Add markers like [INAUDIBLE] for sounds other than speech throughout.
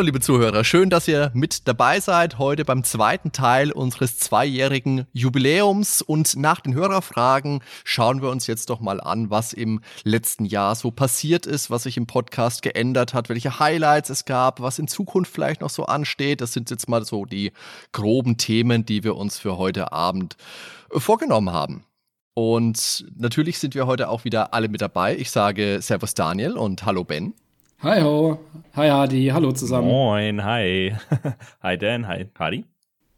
Hallo liebe Zuhörer, schön, dass ihr mit dabei seid heute beim zweiten Teil unseres zweijährigen Jubiläums und nach den Hörerfragen schauen wir uns jetzt doch mal an, was im letzten Jahr so passiert ist, was sich im Podcast geändert hat, welche Highlights es gab, was in Zukunft vielleicht noch so ansteht. Das sind jetzt mal so die groben Themen, die wir uns für heute Abend vorgenommen haben. Und natürlich sind wir heute auch wieder alle mit dabei. Ich sage Servus Daniel und Hallo Ben. Hi ho, hi Hardy, hallo zusammen. Moin, hi. [LAUGHS] hi Dan, hi Hardy.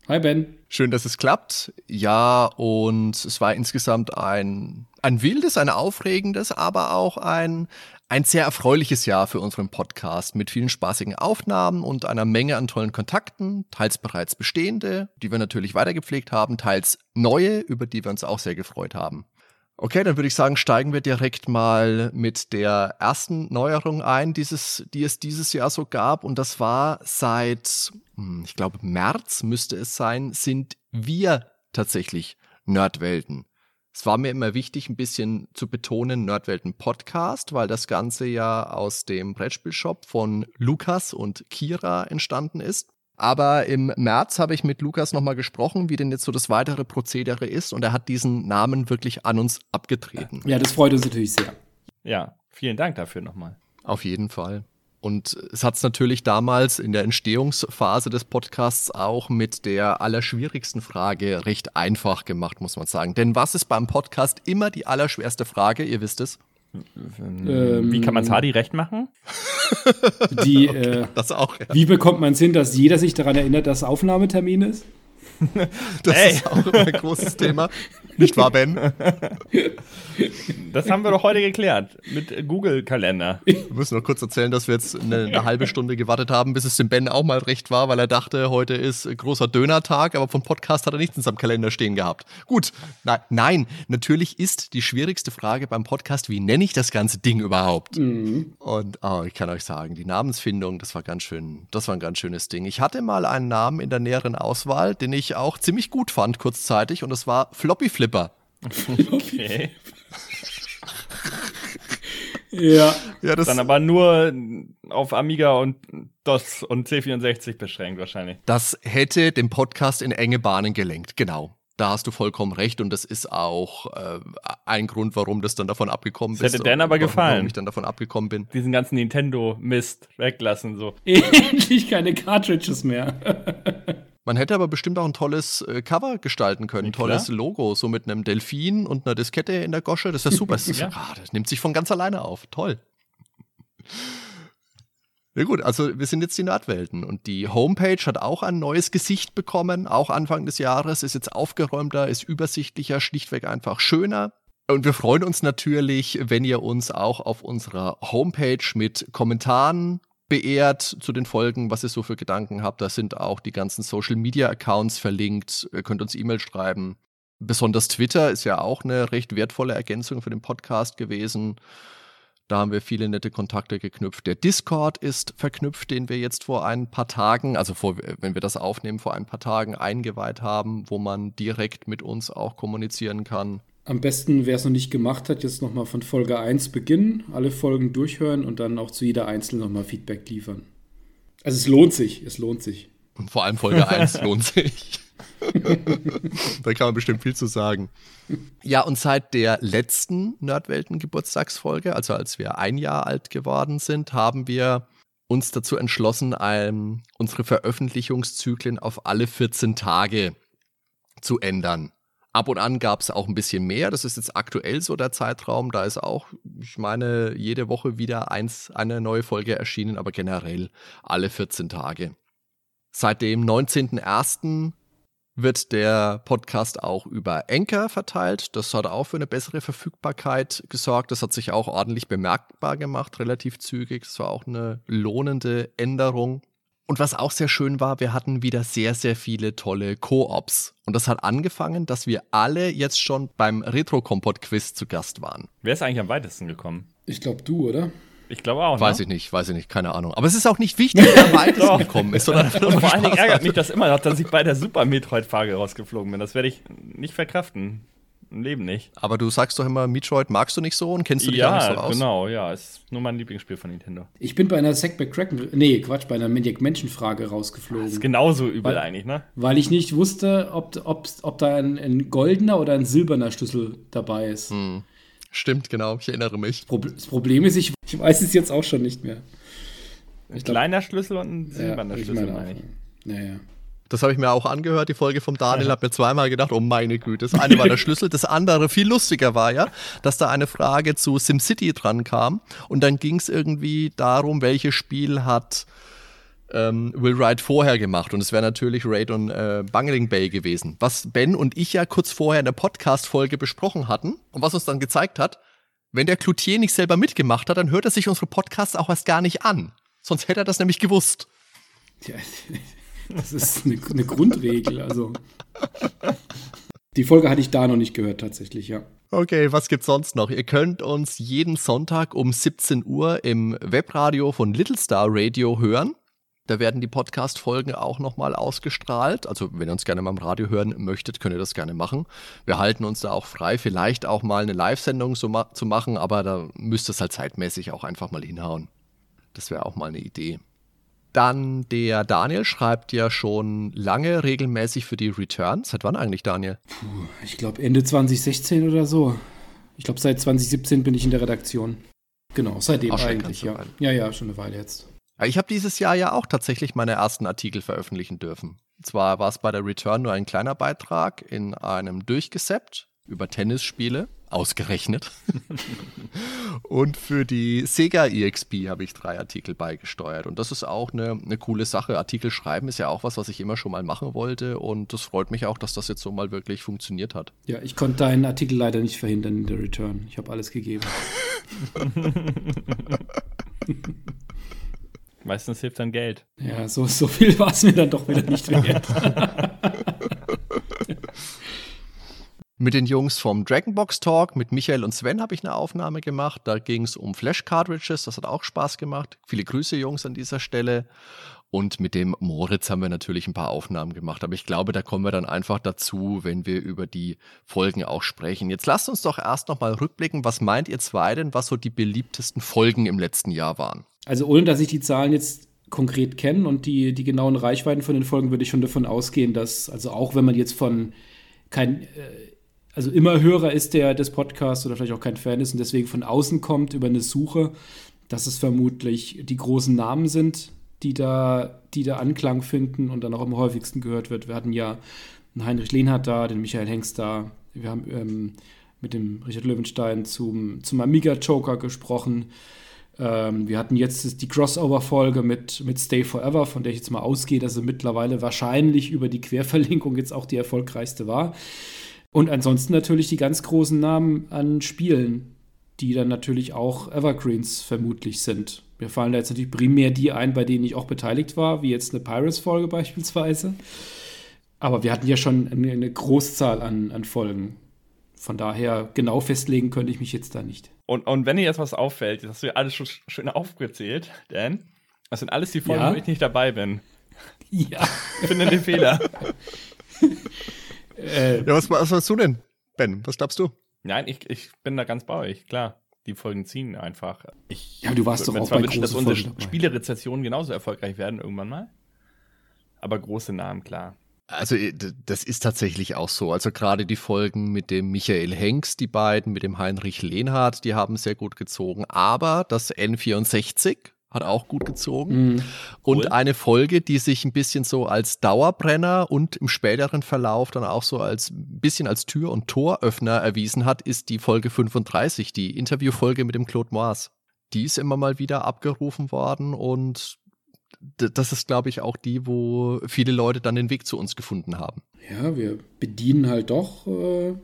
Hi Ben. Schön, dass es klappt. Ja, und es war insgesamt ein, ein wildes, ein aufregendes, aber auch ein, ein sehr erfreuliches Jahr für unseren Podcast mit vielen spaßigen Aufnahmen und einer Menge an tollen Kontakten, teils bereits bestehende, die wir natürlich weitergepflegt haben, teils neue, über die wir uns auch sehr gefreut haben. Okay, dann würde ich sagen, steigen wir direkt mal mit der ersten Neuerung ein, dieses, die es dieses Jahr so gab. Und das war seit, hm, ich glaube, März müsste es sein, sind wir tatsächlich Nerdwelten. Es war mir immer wichtig, ein bisschen zu betonen, Nerdwelten Podcast, weil das Ganze ja aus dem Brettspielshop von Lukas und Kira entstanden ist. Aber im März habe ich mit Lukas nochmal gesprochen, wie denn jetzt so das weitere Prozedere ist. Und er hat diesen Namen wirklich an uns abgetreten. Ja, das freut uns natürlich sehr. Ja, vielen Dank dafür nochmal. Auf jeden Fall. Und es hat es natürlich damals in der Entstehungsphase des Podcasts auch mit der allerschwierigsten Frage recht einfach gemacht, muss man sagen. Denn was ist beim Podcast immer die allerschwerste Frage? Ihr wisst es. Ähm, wie kann man Hardy recht machen? [LAUGHS] Die, okay, äh, das auch, ja. Wie bekommt man es hin, dass jeder sich daran erinnert, dass Aufnahmetermin ist? [LAUGHS] das Ey. ist auch immer ein großes Thema. Nicht wahr, Ben? [LAUGHS] Das haben wir doch heute geklärt mit Google-Kalender. Wir müssen noch kurz erzählen, dass wir jetzt eine, eine, halbe Stunde gewartet haben, bis es dem Ben auch mal recht war, weil er dachte, heute ist großer Dönertag, aber vom Podcast hat er nichts in seinem Kalender stehen gehabt. Gut, na, nein, natürlich ist die schwierigste Frage beim Podcast, wie nenne ich das ganze Ding überhaupt? Mhm. Und oh, ich kann euch sagen, die Namensfindung, das war ganz schön, das war ein ganz schönes Ding. Ich hatte mal einen Namen in der näheren Auswahl, den ich auch ziemlich gut fand kurzzeitig und das war Floppy Flipper. [LAUGHS] Okay. ja. ja das Dann aber nur auf Amiga und DOS und C64 beschränkt wahrscheinlich. Das hätte den Podcast in enge Bahnen gelenkt, genau. Da hast du vollkommen recht und das ist auch äh, ein Grund, warum das dann davon abgekommen ist. Hätte Dan aber gefallen. Warum ich dann davon abgekommen bin. Diesen ganzen Nintendo-Mist weglassen so. Endlich keine Cartridges mehr. [LAUGHS] Man hätte aber bestimmt auch ein tolles äh, Cover gestalten können, ein tolles Logo, so mit einem Delfin und einer Diskette in der Gosche. Das ist ja super. Das, ist, [LAUGHS] ja. ah, das nimmt sich von ganz alleine auf. Toll. Na gut, also wir sind jetzt die Nerdwelten und die Homepage hat auch ein neues Gesicht bekommen, auch Anfang des Jahres, ist jetzt aufgeräumter, ist übersichtlicher, schlichtweg einfach schöner. Und wir freuen uns natürlich, wenn ihr uns auch auf unserer Homepage mit Kommentaren beehrt zu den Folgen, was ihr so für Gedanken habt. Da sind auch die ganzen Social Media Accounts verlinkt. Ihr könnt uns E-Mail schreiben. Besonders Twitter ist ja auch eine recht wertvolle Ergänzung für den Podcast gewesen. Da haben wir viele nette Kontakte geknüpft. Der Discord ist verknüpft, den wir jetzt vor ein paar Tagen, also vor, wenn wir das aufnehmen, vor ein paar Tagen eingeweiht haben, wo man direkt mit uns auch kommunizieren kann. Am besten, wer es noch nicht gemacht hat, jetzt nochmal von Folge 1 beginnen, alle Folgen durchhören und dann auch zu jeder einzelnen nochmal Feedback liefern. Also es lohnt sich, es lohnt sich. Und vor allem Folge 1 lohnt sich. [LAUGHS] da kann man bestimmt viel zu sagen. Ja, und seit der letzten Nerdwelten-Geburtstagsfolge, also als wir ein Jahr alt geworden sind, haben wir uns dazu entschlossen, ein, unsere Veröffentlichungszyklen auf alle 14 Tage zu ändern. Ab und an gab es auch ein bisschen mehr. Das ist jetzt aktuell so der Zeitraum. Da ist auch, ich meine, jede Woche wieder eins, eine neue Folge erschienen, aber generell alle 14 Tage. Seit dem 19.01. wird der Podcast auch über Anchor verteilt. Das hat auch für eine bessere Verfügbarkeit gesorgt. Das hat sich auch ordentlich bemerkbar gemacht, relativ zügig. Das war auch eine lohnende Änderung. Und was auch sehr schön war, wir hatten wieder sehr, sehr viele tolle Co-ops. Und das hat angefangen, dass wir alle jetzt schon beim Retro-Kompott-Quiz zu Gast waren. Wer ist eigentlich am weitesten gekommen? Ich glaube du, oder? Ich glaube auch. Weiß ne? ich nicht, weiß ich nicht, keine Ahnung. Aber es ist auch nicht wichtig, wer [LAUGHS] weitesten gekommen ist, sondern [LAUGHS] Und vor allen Dingen ärgert mich das immer noch, dass ich bei der Super Metroid-Frage rausgeflogen bin. Das werde ich nicht verkraften. Im Leben nicht. Aber du sagst doch immer, Metroid magst du nicht so und kennst du dich auch nicht Ja, so aus. genau, ja. Ist nur mein Lieblingsspiel von Nintendo. Ich bin bei einer Sack McCracken, nee, Quatsch, bei einer Maniac Menschen-Frage rausgeflogen. Ist genauso übel Weil- eigentlich, ne? Weil ich nicht wusste, ob, ob, ob da ein, ein goldener oder ein silberner Schlüssel dabei ist. Hm. Stimmt, genau, ich erinnere mich. Das Problem ist, ich, ich weiß es jetzt auch schon nicht mehr. Ein glaub- kleiner Schlüssel und ein silberner ich Schlüssel, meine ich. Naja. Das habe ich mir auch angehört, die Folge vom Daniel, habe mir zweimal gedacht, oh meine Güte, das eine war der [LAUGHS] Schlüssel, das andere, viel lustiger war ja, dass da eine Frage zu SimCity dran kam und dann ging es irgendwie darum, welches Spiel hat ähm, Will Wright vorher gemacht und es wäre natürlich Raid und äh, Bungling Bay gewesen, was Ben und ich ja kurz vorher in der Podcast-Folge besprochen hatten und was uns dann gezeigt hat, wenn der Cloutier nicht selber mitgemacht hat, dann hört er sich unsere Podcasts auch erst gar nicht an. Sonst hätte er das nämlich gewusst. Tja, [LAUGHS] das ist eine, eine Grundregel. Also. Die Folge hatte ich da noch nicht gehört, tatsächlich, ja. Okay, was gibt's sonst noch? Ihr könnt uns jeden Sonntag um 17 Uhr im Webradio von Little Star Radio hören. Da werden die Podcast-Folgen auch nochmal ausgestrahlt. Also, wenn ihr uns gerne mal im Radio hören möchtet, könnt ihr das gerne machen. Wir halten uns da auch frei, vielleicht auch mal eine Live-Sendung so ma zu machen, aber da müsst ihr es halt zeitmäßig auch einfach mal hinhauen. Das wäre auch mal eine Idee. Dann der Daniel schreibt ja schon lange regelmäßig für die Returns. Seit wann eigentlich, Daniel? Ich glaube Ende 2016 oder so. Ich glaube, seit 2017 bin ich in der Redaktion. Genau, seitdem eigentlich, ja. Ja, ja, schon eine Weile jetzt. Ich habe dieses Jahr ja auch tatsächlich meine ersten Artikel veröffentlichen dürfen. Zwar war es bei der Return nur ein kleiner Beitrag in einem Durchgeseppt über Tennisspiele, ausgerechnet. [LAUGHS] und für die Sega EXP habe ich drei Artikel beigesteuert. Und das ist auch eine, eine coole Sache. Artikel schreiben ist ja auch was, was ich immer schon mal machen wollte. Und das freut mich auch, dass das jetzt so mal wirklich funktioniert hat. Ja, ich konnte deinen Artikel leider nicht verhindern in der Return. Ich habe alles gegeben. [LAUGHS] Meistens hilft dann Geld. Ja, so, so viel war es mir dann doch wieder nicht wert. [LAUGHS] Mit den Jungs vom Dragonbox Talk, mit Michael und Sven habe ich eine Aufnahme gemacht. Da ging es um Flash Cartridges, das hat auch Spaß gemacht. Viele Grüße, Jungs, an dieser Stelle. Und mit dem Moritz haben wir natürlich ein paar Aufnahmen gemacht. Aber ich glaube, da kommen wir dann einfach dazu, wenn wir über die Folgen auch sprechen. Jetzt lasst uns doch erst nochmal rückblicken. Was meint ihr zwei denn, was so die beliebtesten Folgen im letzten Jahr waren? Also ohne, dass ich die Zahlen jetzt konkret kenne und die, die genauen Reichweiten von den Folgen, würde ich schon davon ausgehen, dass, also auch wenn man jetzt von kein, äh, also immer Hörer ist der des Podcasts oder vielleicht auch kein Fan ist und deswegen von außen kommt über eine Suche, dass es vermutlich die großen Namen sind, die da, die da Anklang finden und dann auch am häufigsten gehört wird. Wir hatten ja einen Heinrich Lehnhardt da, den Michael Hengst da, wir haben ähm, mit dem Richard Löwenstein zum, zum Amiga Joker gesprochen. Ähm, wir hatten jetzt die Crossover-Folge mit, mit Stay Forever, von der ich jetzt mal ausgehe, dass sie mittlerweile wahrscheinlich über die Querverlinkung jetzt auch die erfolgreichste war. Und ansonsten natürlich die ganz großen Namen an Spielen, die dann natürlich auch Evergreens vermutlich sind. Mir fallen da jetzt natürlich primär die ein, bei denen ich auch beteiligt war, wie jetzt eine Pirates-Folge beispielsweise. Aber wir hatten ja schon eine, Großzahl an, an Folgen. Von daher genau festlegen könnte ich mich jetzt da nicht. Und, und wenn dir jetzt was auffällt, das hast du ja alles schon schön aufgezählt, Dan, das sind alles die Folgen, Ja? wo ich nicht dabei bin. Ja. Ich finde den Fehler. [LAUGHS] Äh, Ja, was, was warst du denn, Ben? Was glaubst du? Nein, ich, ich bin da ganz bei euch, klar. Die Folgen ziehen einfach. Ich Ja, du warst doch mir auch zwar bei wünschen, dass unsere. Spielerezessionen genauso erfolgreich werden irgendwann mal. Aber große Namen, klar. Also äh, das ist tatsächlich auch so. Also gerade die Folgen mit dem Michael Hengst, die beiden, mit dem Heinrich Lehnhardt, die haben sehr gut gezogen. Aber das N64 hat auch gut gezogen. mh. Und Cool. eine Folge, die sich ein bisschen so als Dauerbrenner und im späteren Verlauf dann auch so als ein bisschen als Tür- und Toröffner erwiesen hat, ist die Folge 35, die Interviewfolge mit dem Claude Moas. Die ist immer mal wieder abgerufen worden und das ist, glaube ich, auch die, wo viele Leute dann den Weg zu uns gefunden haben. Ja, wir bedienen halt doch äh,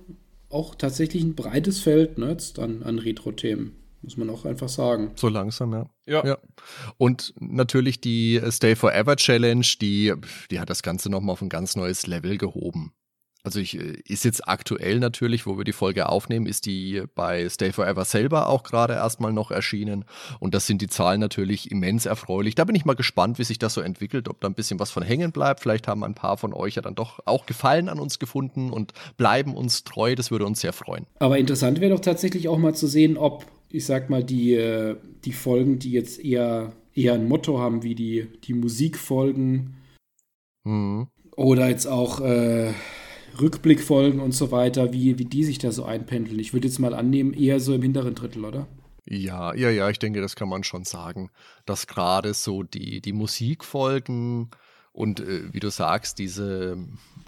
auch tatsächlich ein breites Feld ne, an, an Retro-Themen. Muss man auch einfach sagen. So langsam, ja. Ja. ja. Und natürlich die Stay Forever Challenge, die, die hat das Ganze nochmal auf ein ganz neues Level gehoben. Also ich, äh, ist jetzt aktuell natürlich, wo wir die Folge aufnehmen, ist die bei Stay Forever selber auch gerade erstmal noch erschienen. Und das sind die Zahlen natürlich immens erfreulich. Da bin ich mal gespannt, wie sich das so entwickelt, ob da ein bisschen was von hängen bleibt. Vielleicht haben ein paar von euch ja dann doch auch Gefallen an uns gefunden und bleiben uns treu. Das würde uns sehr freuen. Aber interessant wäre doch tatsächlich auch mal zu sehen, ob, ich sag mal, die, äh, die Folgen, die jetzt eher, eher ein Motto haben, wie die, die Musikfolgen mhm. oder jetzt auch. Äh, Rückblickfolgen und so weiter, wie, wie die sich da so einpendeln. Ich würde jetzt mal annehmen, eher so im hinteren Drittel, oder? Ja, ja, ja, ich denke, das kann man schon sagen, dass gerade so die, die Musikfolgen und äh, wie du sagst, diese,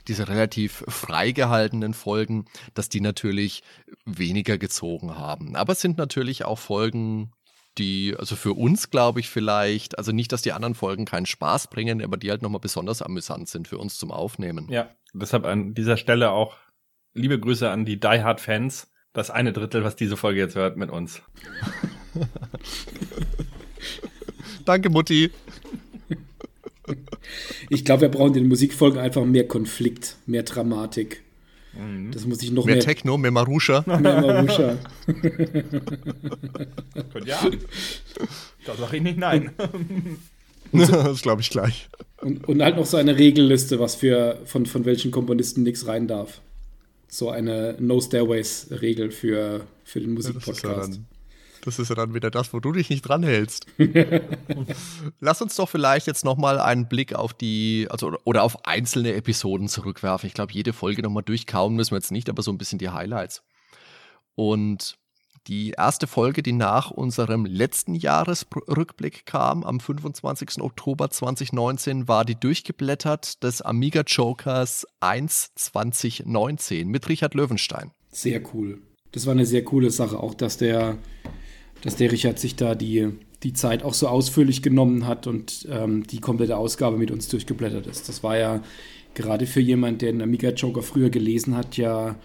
diese relativ freigehaltenen Folgen, dass die natürlich weniger gezogen haben. Aber es sind natürlich auch Folgen, die, also für uns glaube ich vielleicht, also nicht, dass die anderen Folgen keinen Spaß bringen, aber die halt nochmal besonders amüsant sind für uns zum Aufnehmen. Ja, deshalb an dieser Stelle auch liebe Grüße an die Die Hard Fans. Das eine Drittel, was diese Folge jetzt hört, mit uns. [LAUGHS] Danke, Mutti. Ich glaube, wir brauchen in den Musikfolgen einfach mehr Konflikt, mehr Dramatik. Mhm. Das muss ich noch mehr. Mehr Techno, mehr Marusha. [LAUGHS] Mehr Marusha. [LAUGHS] ja. Da sage ich nicht nein. [LAUGHS] das glaube ich gleich. Und, und, halt noch so eine Regelliste, was für von, von welchen Komponisten nichts rein darf. So eine No Stairways-Regel für, für den Musikpodcast. Ja, das ist ja dann wieder das, wo du dich nicht dran hältst. [LAUGHS] Lass uns doch vielleicht jetzt nochmal einen Blick auf die, also oder auf einzelne Episoden zurückwerfen. Ich glaube, jede Folge nochmal durchkauen müssen wir jetzt nicht, aber so ein bisschen die Highlights. Und die erste Folge, die nach unserem letzten Jahresrückblick kam, am 25. Oktober 2019, war die durchgeblättert des Amiga Jokers 1 2019 mit Richard Löwenstein. Sehr cool. Das war eine sehr coole Sache, auch dass der dass der Richard sich da die, die Zeit auch so ausführlich genommen hat und ähm, die komplette Ausgabe mit uns durchgeblättert ist. Das war ja gerade für jemand, der den Amiga Joker früher gelesen hat, ja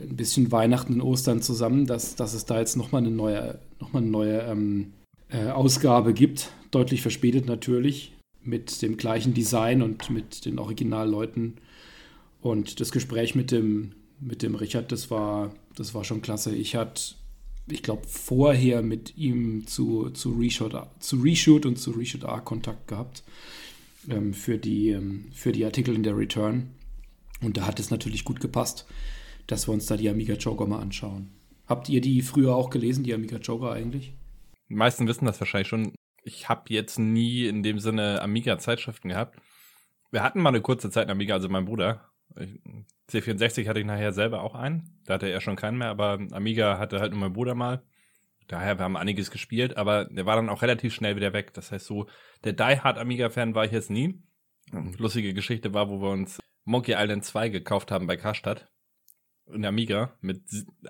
ein bisschen Weihnachten und Ostern zusammen, dass, dass es da jetzt nochmal eine neue, noch mal eine neue ähm, äh, Ausgabe gibt. Deutlich verspätet natürlich, mit dem gleichen Design und mit den Originalleuten. Und das Gespräch mit dem, mit dem Richard, das war, das war schon klasse. Ich hatte ich glaube, vorher mit ihm zu, zu, Reshoot, zu Reshoot und zu Reshoot A Kontakt gehabt ähm, für, die, ähm, für die Artikel in der Return. Und da hat es natürlich gut gepasst, dass wir uns da die Amiga Joker mal anschauen. Habt ihr die früher auch gelesen, die Amiga Joker eigentlich? Die meisten wissen das wahrscheinlich schon. Ich habe jetzt nie in dem Sinne Amiga-Zeitschriften gehabt. Wir hatten mal eine kurze Zeit in Amiga, also mein Bruder. Ich, C64 hatte ich nachher selber auch einen. Da hatte er schon keinen mehr, aber Amiga hatte halt nur mein Bruder mal. Daher, wir haben einiges gespielt, aber der war dann auch relativ schnell wieder weg. Das heißt so, der Die Hard Amiga-Fan war ich jetzt nie. Lustige Geschichte war, wo wir uns Monkey Island 2 gekauft haben bei Karstadt in Amiga mit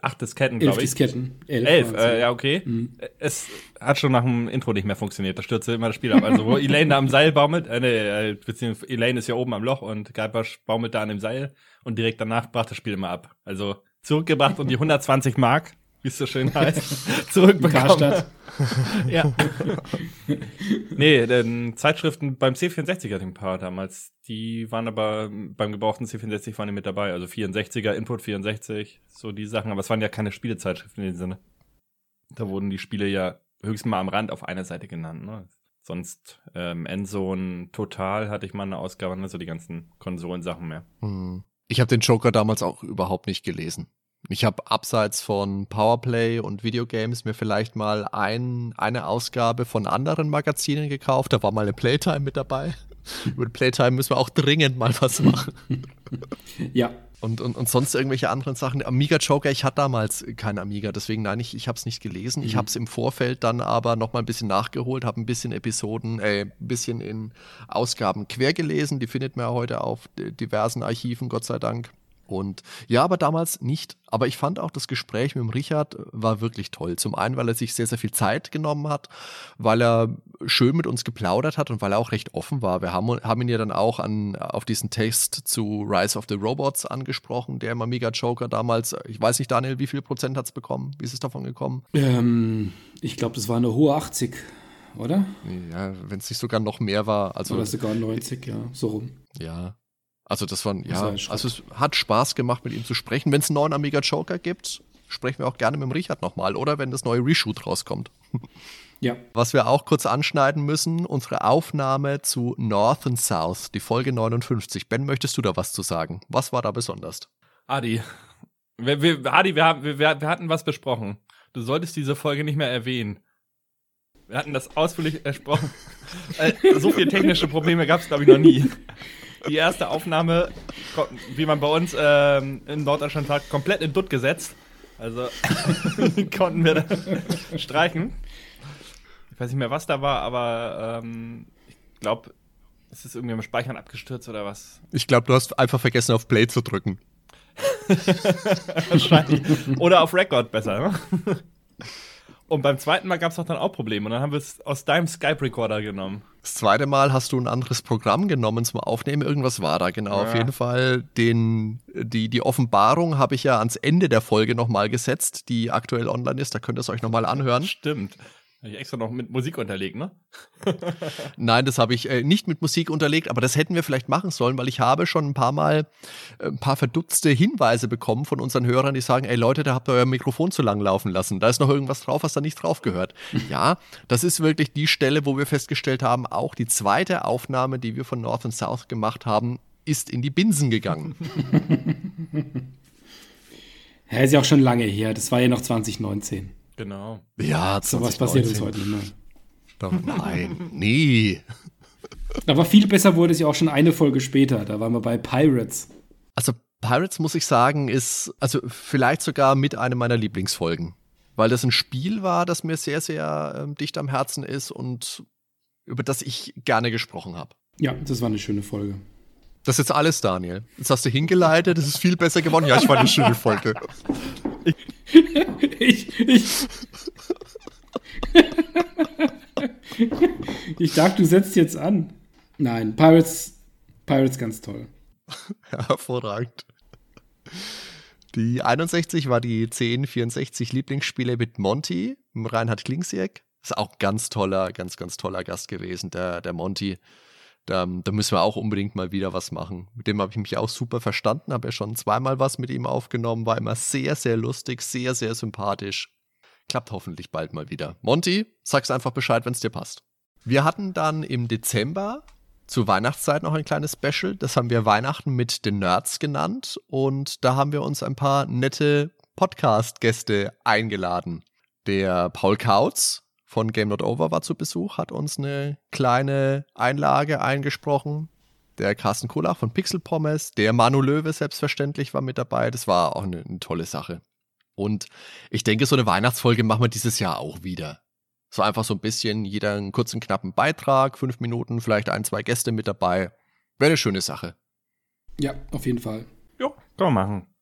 acht Disketten, glaube ich. Disketten. Elf, Elf äh, ja, okay. Mhm. Es hat schon nach dem Intro nicht mehr funktioniert. Da stürzte immer das Spiel ab. Also, wo Elaine da am Seil baumelt, äh, nee, äh, beziehungsweise Elaine ist ja oben am Loch und Guybrush baumelt da an dem Seil und direkt danach brach das Spiel immer ab. Also, zurückgebracht und die [LAUGHS] 120 Mark wie es so schön [LAUGHS] heißt, zurückbekommen. [LAUGHS] ja. [LAUGHS] nee, denn Zeitschriften beim C64 hatte ich ein paar damals. Die waren aber beim gebrauchten C64 waren die mit dabei. Also 64er, Input 64, so die Sachen. Aber es waren ja keine Spielezeitschriften in dem Sinne. Da wurden die Spiele ja höchstens mal am Rand auf einer Seite genannt. Ne? Sonst ähm, Endzone Total hatte ich mal eine Ausgabe, ne? so die ganzen Konsolensachen mehr. Hm. Ich habe den Joker damals auch überhaupt nicht gelesen. Ich habe abseits von Powerplay und Videogames mir vielleicht mal ein, eine Ausgabe von anderen Magazinen gekauft. Da war mal eine Playtime mit dabei. Über Playtime müssen wir auch dringend mal was machen. [LAUGHS] ja. Und, und, und sonst irgendwelche anderen Sachen. Amiga Joker, ich hatte damals kein Amiga, deswegen nein, ich, ich habe es nicht gelesen. Mhm. Ich habe es im Vorfeld dann aber noch mal ein bisschen nachgeholt, habe ein bisschen Episoden, äh, ein bisschen in Ausgaben quer gelesen. Die findet man ja heute auf diversen Archiven, Gott sei Dank. Und ja, aber damals nicht. Aber ich fand auch das Gespräch mit dem Richard war wirklich toll. Zum einen, weil er sich sehr, sehr viel Zeit genommen hat, weil er schön mit uns geplaudert hat und weil er auch recht offen war. Wir haben, haben ihn ja dann auch an, auf diesen Text zu Rise of the Robots angesprochen, der im Amiga Joker damals, ich weiß nicht, Daniel, wie viel Prozent hat es bekommen? Wie ist es davon gekommen? Ähm, ich glaube, das war eine hohe 80, oder? Ja, wenn es nicht sogar noch mehr war. Also, oder sogar 90, ja, so rum. Ja, also das war, ja, also es hat Spaß gemacht, mit ihm zu sprechen. Wenn es einen neuen Amiga Joker gibt, sprechen wir auch gerne mit dem Richard nochmal, oder wenn das neue Reshoot rauskommt. [LAUGHS] Ja. Was wir auch kurz anschneiden müssen, unsere Aufnahme zu North and South, die Folge 59. Ben, möchtest du da was zu sagen? Was war da besonders? Adi, wir, wir, Adi, wir, haben, wir, wir hatten was besprochen. Du solltest diese Folge nicht mehr erwähnen. Wir hatten das ausführlich [LAUGHS] besprochen. Äh, so viele technische Probleme gab es, glaube ich, noch nie die erste Aufnahme, wie man bei uns ähm, in Norddeutschland sagt, komplett in Dutt gesetzt. Also [LAUGHS] konnten wir da streichen. Ich weiß nicht mehr, was da war, aber ähm, ich glaube, es ist irgendwie im Speichern abgestürzt oder was. Ich glaube, du hast einfach vergessen, auf Play zu drücken. [LAUGHS] Wahrscheinlich. Oder auf Record besser. Ne? Und beim zweiten Mal gab es doch dann auch Probleme. Und dann haben wir es aus deinem Skype-Recorder genommen. Das zweite Mal hast du ein anderes Programm genommen zum Aufnehmen. Irgendwas war da, genau. Ja. Auf jeden Fall den, die, die Offenbarung habe ich ja ans Ende der Folge nochmal gesetzt, die aktuell online ist. Da könnt ihr es euch nochmal anhören. Stimmt. Habe ich extra noch mit Musik unterlegt, ne? [LAUGHS] Nein, das habe ich äh, nicht mit Musik unterlegt, aber das hätten wir vielleicht machen sollen, weil ich habe schon ein paar Mal äh, ein paar verdutzte Hinweise bekommen von unseren Hörern, die sagen, ey Leute, da habt ihr euer Mikrofon zu lang laufen lassen. Da ist noch irgendwas drauf, was da nicht drauf gehört. [LAUGHS] ja, das ist wirklich die Stelle, wo wir festgestellt haben, auch die zweite Aufnahme, die wir von North and South gemacht haben, ist in die Binsen gegangen. [LAUGHS] ja, ist ja auch schon lange her. Das war ja noch 2019. Genau. Ja, so was passiert uns heute nicht mehr. Nein, nie. Aber viel besser wurde es ja auch schon eine Folge später. Da waren wir bei Pirates. Also Pirates, muss ich sagen, ist also vielleicht sogar mit einer meiner Lieblingsfolgen. Weil das ein Spiel war, das mir sehr, sehr ähm, dicht am Herzen ist und über das ich gerne gesprochen habe. Ja, das war eine schöne Folge. Das ist jetzt alles, Daniel. Jetzt hast du hingeleitet, es ist viel besser geworden. Ja, ich fand eine schöne Folge. ich, [LAUGHS] ich, ich dachte, du setzt jetzt an. Nein, Pirates, Pirates ganz toll. Hervorragend. Die 61 war die 1064 Lieblingsspiele mit Monty, Reinhard Klingsieck. Ist auch ganz toller, ganz, ganz toller Gast gewesen, der, der Monty. Da, da, müssen wir auch unbedingt mal wieder was machen. Mit dem habe ich mich auch super verstanden, habe ja schon zweimal was mit ihm aufgenommen, war immer sehr, sehr lustig, sehr, sehr sympathisch. Klappt hoffentlich bald mal wieder. Monty, sag's einfach Bescheid, wenn es dir passt. Wir hatten dann im Dezember zur Weihnachtszeit noch ein kleines Special. Das haben wir Weihnachten mit den Nerds genannt. Und da haben wir uns ein paar nette Podcast-Gäste eingeladen. Der Paul Kautz, von Game Not Over war zu Besuch, hat uns eine kleine Einlage eingesprochen. Der Carsten Kohlach von Pixel Pommes, der Manu Löwe selbstverständlich war mit dabei. Das war auch eine, eine tolle Sache. Und ich denke, so eine Weihnachtsfolge machen wir dieses Jahr auch wieder. So einfach so ein bisschen, jeder einen kurzen, knappen Beitrag, fünf Minuten, vielleicht ein, zwei Gäste mit dabei. Wäre eine schöne Sache. Ja, auf jeden Fall. Ja, kann man machen.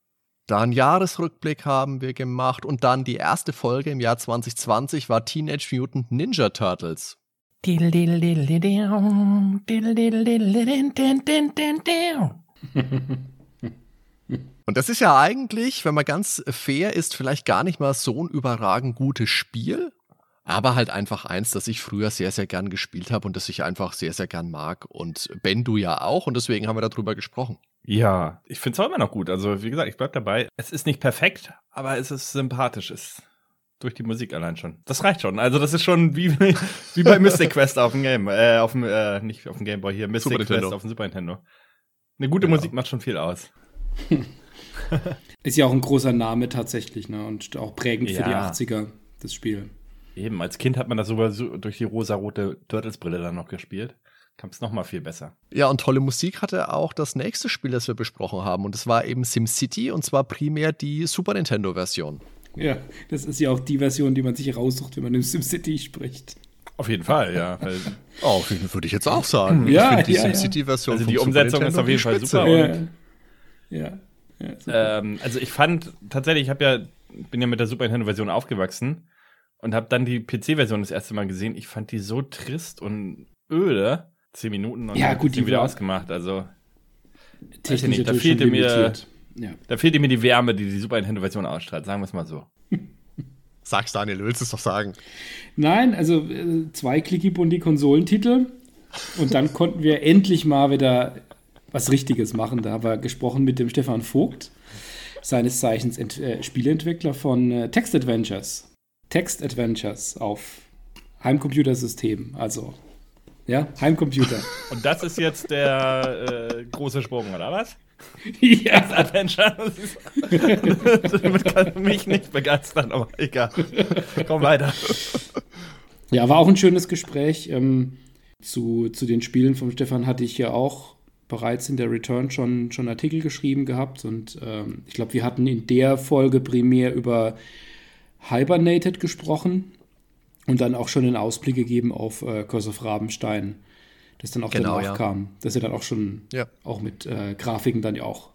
Dann Jahresrückblick haben wir gemacht und dann die erste Folge im Jahr 2020 war Teenage Mutant Ninja Turtles. Und das ist ja eigentlich, wenn man ganz fair ist, vielleicht gar nicht mal so ein überragend gutes Spiel, aber halt einfach eins, das ich früher sehr, sehr gern gespielt habe und das ich einfach sehr, sehr gern mag. Und Ben, du ja auch und deswegen haben wir darüber gesprochen. Ja, ich finde es auch immer noch gut. Also, wie gesagt, ich bleib dabei. Es ist nicht perfekt, aber es ist sympathisch. Es durch die Musik allein schon. Das reicht schon. Also, das ist schon wie, [LAUGHS] wie bei Mystic Quest auf dem Game, äh, auf dem, äh, nicht auf dem Game Boy hier, Mystic Super Quest Nintendo. auf dem Super Nintendo. Eine gute ja. Musik macht schon viel aus. [LAUGHS] ist ja auch ein großer Name tatsächlich, ne? Und auch prägend ja. für die 80er, das Spiel. Eben, als Kind hat man das sogar so durch die rosa-rote Turtles-Brille dann noch gespielt kam es nochmal viel besser. Ja, und tolle Musik hatte auch das nächste Spiel, das wir besprochen haben. Und es war eben SimCity und zwar primär die Super Nintendo-Version. Ja, das ist ja auch die Version, die man sich raussucht, wenn man im SimCity spricht. Auf jeden Fall, ja. [LAUGHS] oh, würde ich jetzt auch sagen. ja, ich die ja, SimCity-Version. Also die Umsetzung ist auf jeden Fall super. Ja. ja. Ja, ähm, also ich fand tatsächlich, ich habe ja, bin ja mit der Super Nintendo-Version aufgewachsen und habe dann die PC-Version das erste Mal gesehen. Ich fand die so trist und öde. Zehn Minuten und ja, gut, die wieder ausgemacht. Also technisch nicht, da fehlte mir, ja. da fehlte mir die Wärme, die die Super Nintendo-Version ausstrahlt. Sagen wir es mal so. [LAUGHS] Sag's Daniel, du willst es doch sagen. Nein, also äh, zwei Clicky-Bundy Konsolentitel und dann konnten wir endlich mal wieder was Richtiges machen. Da haben wir gesprochen mit dem Stefan Vogt, seines Zeichens Ent äh, Spieleentwickler von äh, Text Adventures. Text Adventures auf Heimcomputersystem, also ja, Heimcomputer. Und das ist jetzt der äh, große Sprung, oder was? Ja. Das Adventure. Damit [LAUGHS] kann mich nicht begeistern, aber egal. Komm weiter. Ja, war auch ein schönes Gespräch. Ähm, zu, zu den Spielen von Stefan hatte ich ja auch bereits in der Return schon, schon Artikel geschrieben gehabt. Und ähm, ich glaube, wir hatten in der Folge primär über Hibernated gesprochen und dann auch schon einen Ausblick gegeben auf äh, Curse of Rabenstein, das dann auch genau, danach ja. kam, dass er dann auch schon ja. auch mit äh, Grafiken dann ja auch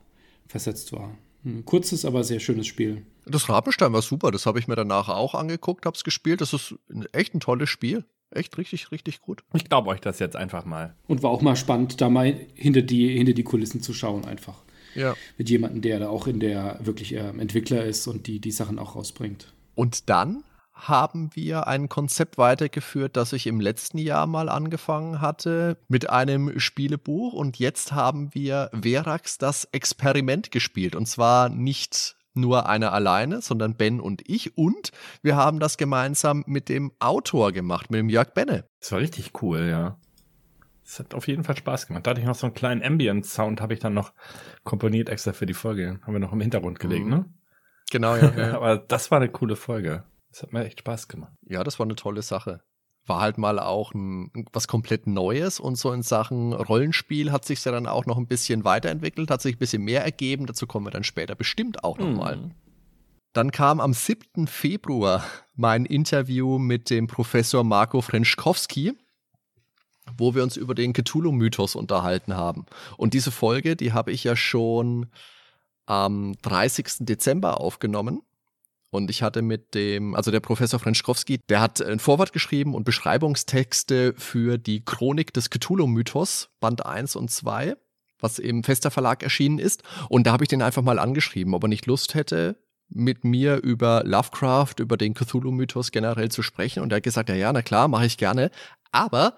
versetzt war. Ein kurzes, aber sehr schönes Spiel. Das Rabenstein war super, das habe ich mir danach auch angeguckt, habe es gespielt. Das ist echt ein tolles Spiel. Echt richtig, richtig gut. Ich glaube euch das jetzt einfach mal. Und war auch mal spannend, da mal hinter die, hinter die Kulissen zu schauen, einfach. Ja. Mit jemandem, der da auch in der wirklich äh, Entwickler ist und die, die Sachen auch rausbringt. Und dann haben wir ein Konzept weitergeführt, das ich im letzten Jahr mal angefangen hatte mit einem Spielebuch und jetzt haben wir Verax das Experiment gespielt und zwar nicht nur einer alleine, sondern Ben und ich und wir haben das gemeinsam mit dem Autor gemacht, mit dem Jörg Benne. Das war richtig cool, ja. Es hat auf jeden Fall Spaß gemacht. Da hatte ich noch so einen kleinen Ambient-Sound, habe ich dann noch komponiert extra für die Folge. Haben wir noch im Hintergrund gelegt, mhm. ne? Genau, ja. ja. [LAUGHS] Aber das war eine coole Folge. Das hat mir echt Spaß gemacht. Ja, das war eine tolle Sache. War halt mal auch ein, was komplett Neues und so in Sachen Rollenspiel hat sich ja dann auch noch ein bisschen weiterentwickelt, hat sich ein bisschen mehr ergeben. Dazu kommen wir dann später bestimmt auch nochmal. Mhm. Dann kam am 7. Februar mein Interview mit dem Professor Marco Frenschkowski, wo wir uns über den Cthulhu-Mythos unterhalten haben. Und diese Folge, die habe ich ja schon am 30. Dezember aufgenommen. Und ich hatte mit dem, also der Professor Frenschkowski, der hat ein Vorwort geschrieben und Beschreibungstexte für die Chronik des Cthulhu-Mythos, Band 1 und 2, was im Fester Verlag erschienen ist. Und da habe ich den einfach mal angeschrieben, ob er nicht Lust hätte, mit mir über Lovecraft, über den Cthulhu-Mythos generell zu sprechen. Und er hat gesagt, ja, ja, na klar, mache ich gerne. Aber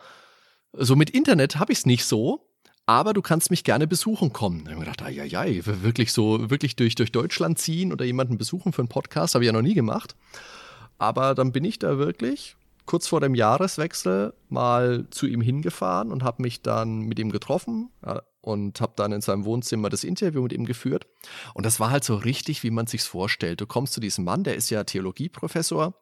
so mit Internet habe ich es nicht so aber du kannst mich gerne besuchen kommen. Da habe ich gedacht, ja, ja, wirklich so, wirklich durch, durch Deutschland ziehen oder jemanden besuchen für einen Podcast, habe ich ja noch nie gemacht. Aber dann bin ich da wirklich kurz vor dem Jahreswechsel mal zu ihm hingefahren und habe mich dann mit ihm getroffen ja, und habe dann in seinem Wohnzimmer das Interview mit ihm geführt. Und das war halt so richtig, wie man sich's vorstellt. Du kommst zu diesem Mann, der ist ja Theologieprofessor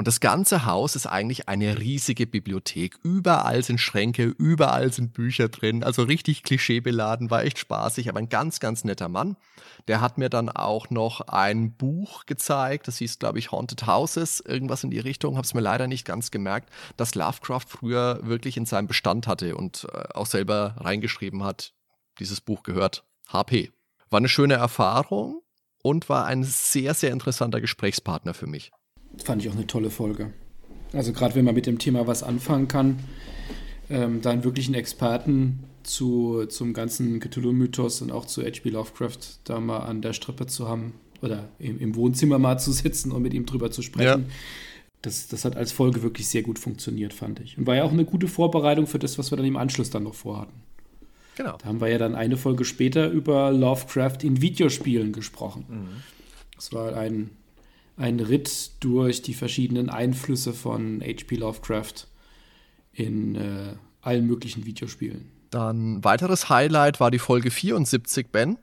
und das ganze Haus ist eigentlich eine riesige Bibliothek. Überall sind Schränke, überall sind Bücher drin. Also richtig klischeebeladen, war echt spaßig, aber ein ganz, ganz netter Mann. Der hat mir dann auch noch ein Buch gezeigt, das hieß, glaube ich, Haunted Houses, irgendwas in die Richtung, habe es mir leider nicht ganz gemerkt, dass Lovecraft früher wirklich in seinem Bestand hatte und äh, auch selber reingeschrieben hat, dieses Buch gehört HP. War eine schöne Erfahrung und war ein sehr, sehr interessanter Gesprächspartner für mich. Fand ich auch eine tolle Folge. Also gerade wenn man mit dem Thema was anfangen kann, ähm, dann wirklich einen Experten zu, zum ganzen Cthulhu-Mythos und auch zu H.P. Lovecraft da mal an der Strippe zu haben oder im, im, Wohnzimmer mal zu sitzen und mit ihm drüber zu sprechen. Ja. Das, das hat als Folge wirklich sehr gut funktioniert, fand ich. Und war ja auch eine gute Vorbereitung für das, was wir dann im Anschluss dann noch vorhatten. Genau. Da haben wir ja dann eine Folge später über Lovecraft in Videospielen gesprochen. Mhm. Das war ein ein Ritt durch die verschiedenen Einflüsse von H.P. Lovecraft in äh, allen möglichen Videospielen. Dann weiteres Highlight war die Folge 74, Ben.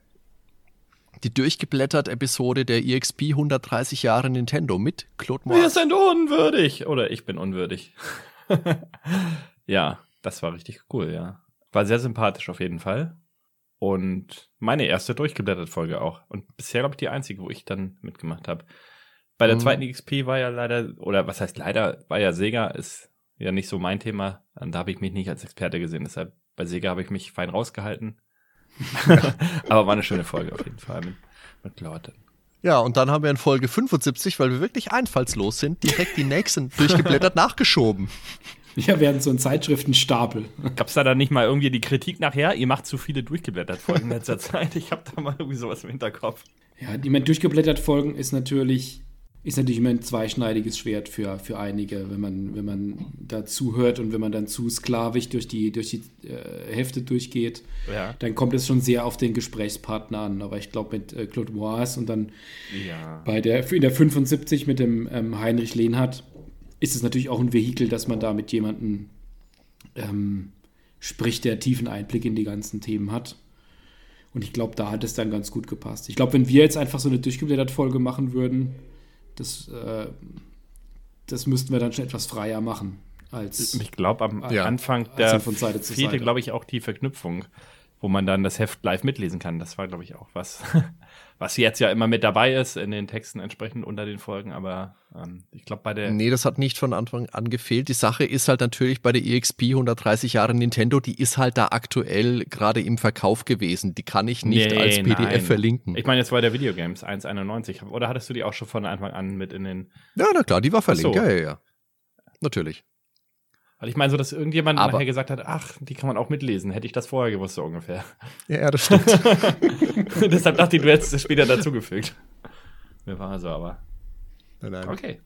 Die durchgeblättert Episode der EXP 130 Jahre Nintendo mit Claude Moore. Wir sind unwürdig. Oder ich bin unwürdig. [LAUGHS] ja, das war richtig cool, ja. War sehr sympathisch auf jeden Fall. Und meine erste durchgeblättert Folge auch. Und bisher, glaube ich, die einzige, wo ich dann mitgemacht habe. Bei der mhm. zweiten XP war ja leider, oder was heißt leider, war ja Sega, ist ja nicht so mein Thema. Da habe ich mich nicht als Experte gesehen. Deshalb bei Sega habe ich mich fein rausgehalten. [LAUGHS] Aber war eine schöne Folge auf jeden Fall mit, mit Leuten. Ja, und dann haben wir in Folge 75, weil wir wirklich einfallslos sind, direkt die nächsten [LAUGHS] durchgeblättert nachgeschoben. Ja, wir hatten so einen Zeitschriftenstapel. Gab es da dann nicht mal irgendwie die Kritik nachher, ihr macht zu viele durchgeblättert Folgen in letzter [LAUGHS] Zeit? Ich habe da mal irgendwie sowas im Hinterkopf. Ja, die man durchgeblättert Folgen ist natürlich ist natürlich immer ein zweischneidiges Schwert für, für einige, wenn man, wenn man da zuhört und wenn man dann zu sklavisch durch die, durch die äh, Hefte durchgeht, ja. dann kommt es schon sehr auf den Gesprächspartner an. Aber ich glaube, mit äh, Claude Moise und dann ja. bei der, in der 75 mit dem ähm, Heinrich Lehnhardt ist es natürlich auch ein Vehikel, dass man da mit jemandem ähm, spricht, der tiefen Einblick in die ganzen Themen hat. Und ich glaube, da hat es dann ganz gut gepasst. Ich glaube, wenn wir jetzt einfach so eine durchgeblättert Folge machen würden, das, äh, das müssten wir dann schon etwas freier machen. Als, ich glaube, am ja. Anfang der von Seite zu fehlte, glaube ich, auch die Verknüpfung, wo man dann das Heft live mitlesen kann. Das war, glaube ich, auch was, [LAUGHS] was jetzt ja immer mit dabei ist in den Texten entsprechend unter den Folgen, aber ähm, ich glaube bei der. Nee, das hat nicht von Anfang an gefehlt. Die Sache ist halt natürlich bei der EXP 130 Jahre Nintendo, die ist halt da aktuell gerade im Verkauf gewesen. Die kann ich nicht nee, als PDF nein. verlinken. Ich meine jetzt bei der Videogames 1,91. Oder hattest du die auch schon von Anfang an mit in den. Ja, na klar, die war verlinkt. So. Ja, ja, ja. Natürlich. Also ich meine, so dass irgendjemand Aber nachher gesagt hat, ach, die kann man auch mitlesen. Hätte ich das vorher gewusst, so ungefähr. Ja, ja das stimmt. [LAUGHS] Deshalb dachte ich, du hättest es später dazugefügt. Mir war so, aber. Nein, nein. Okay.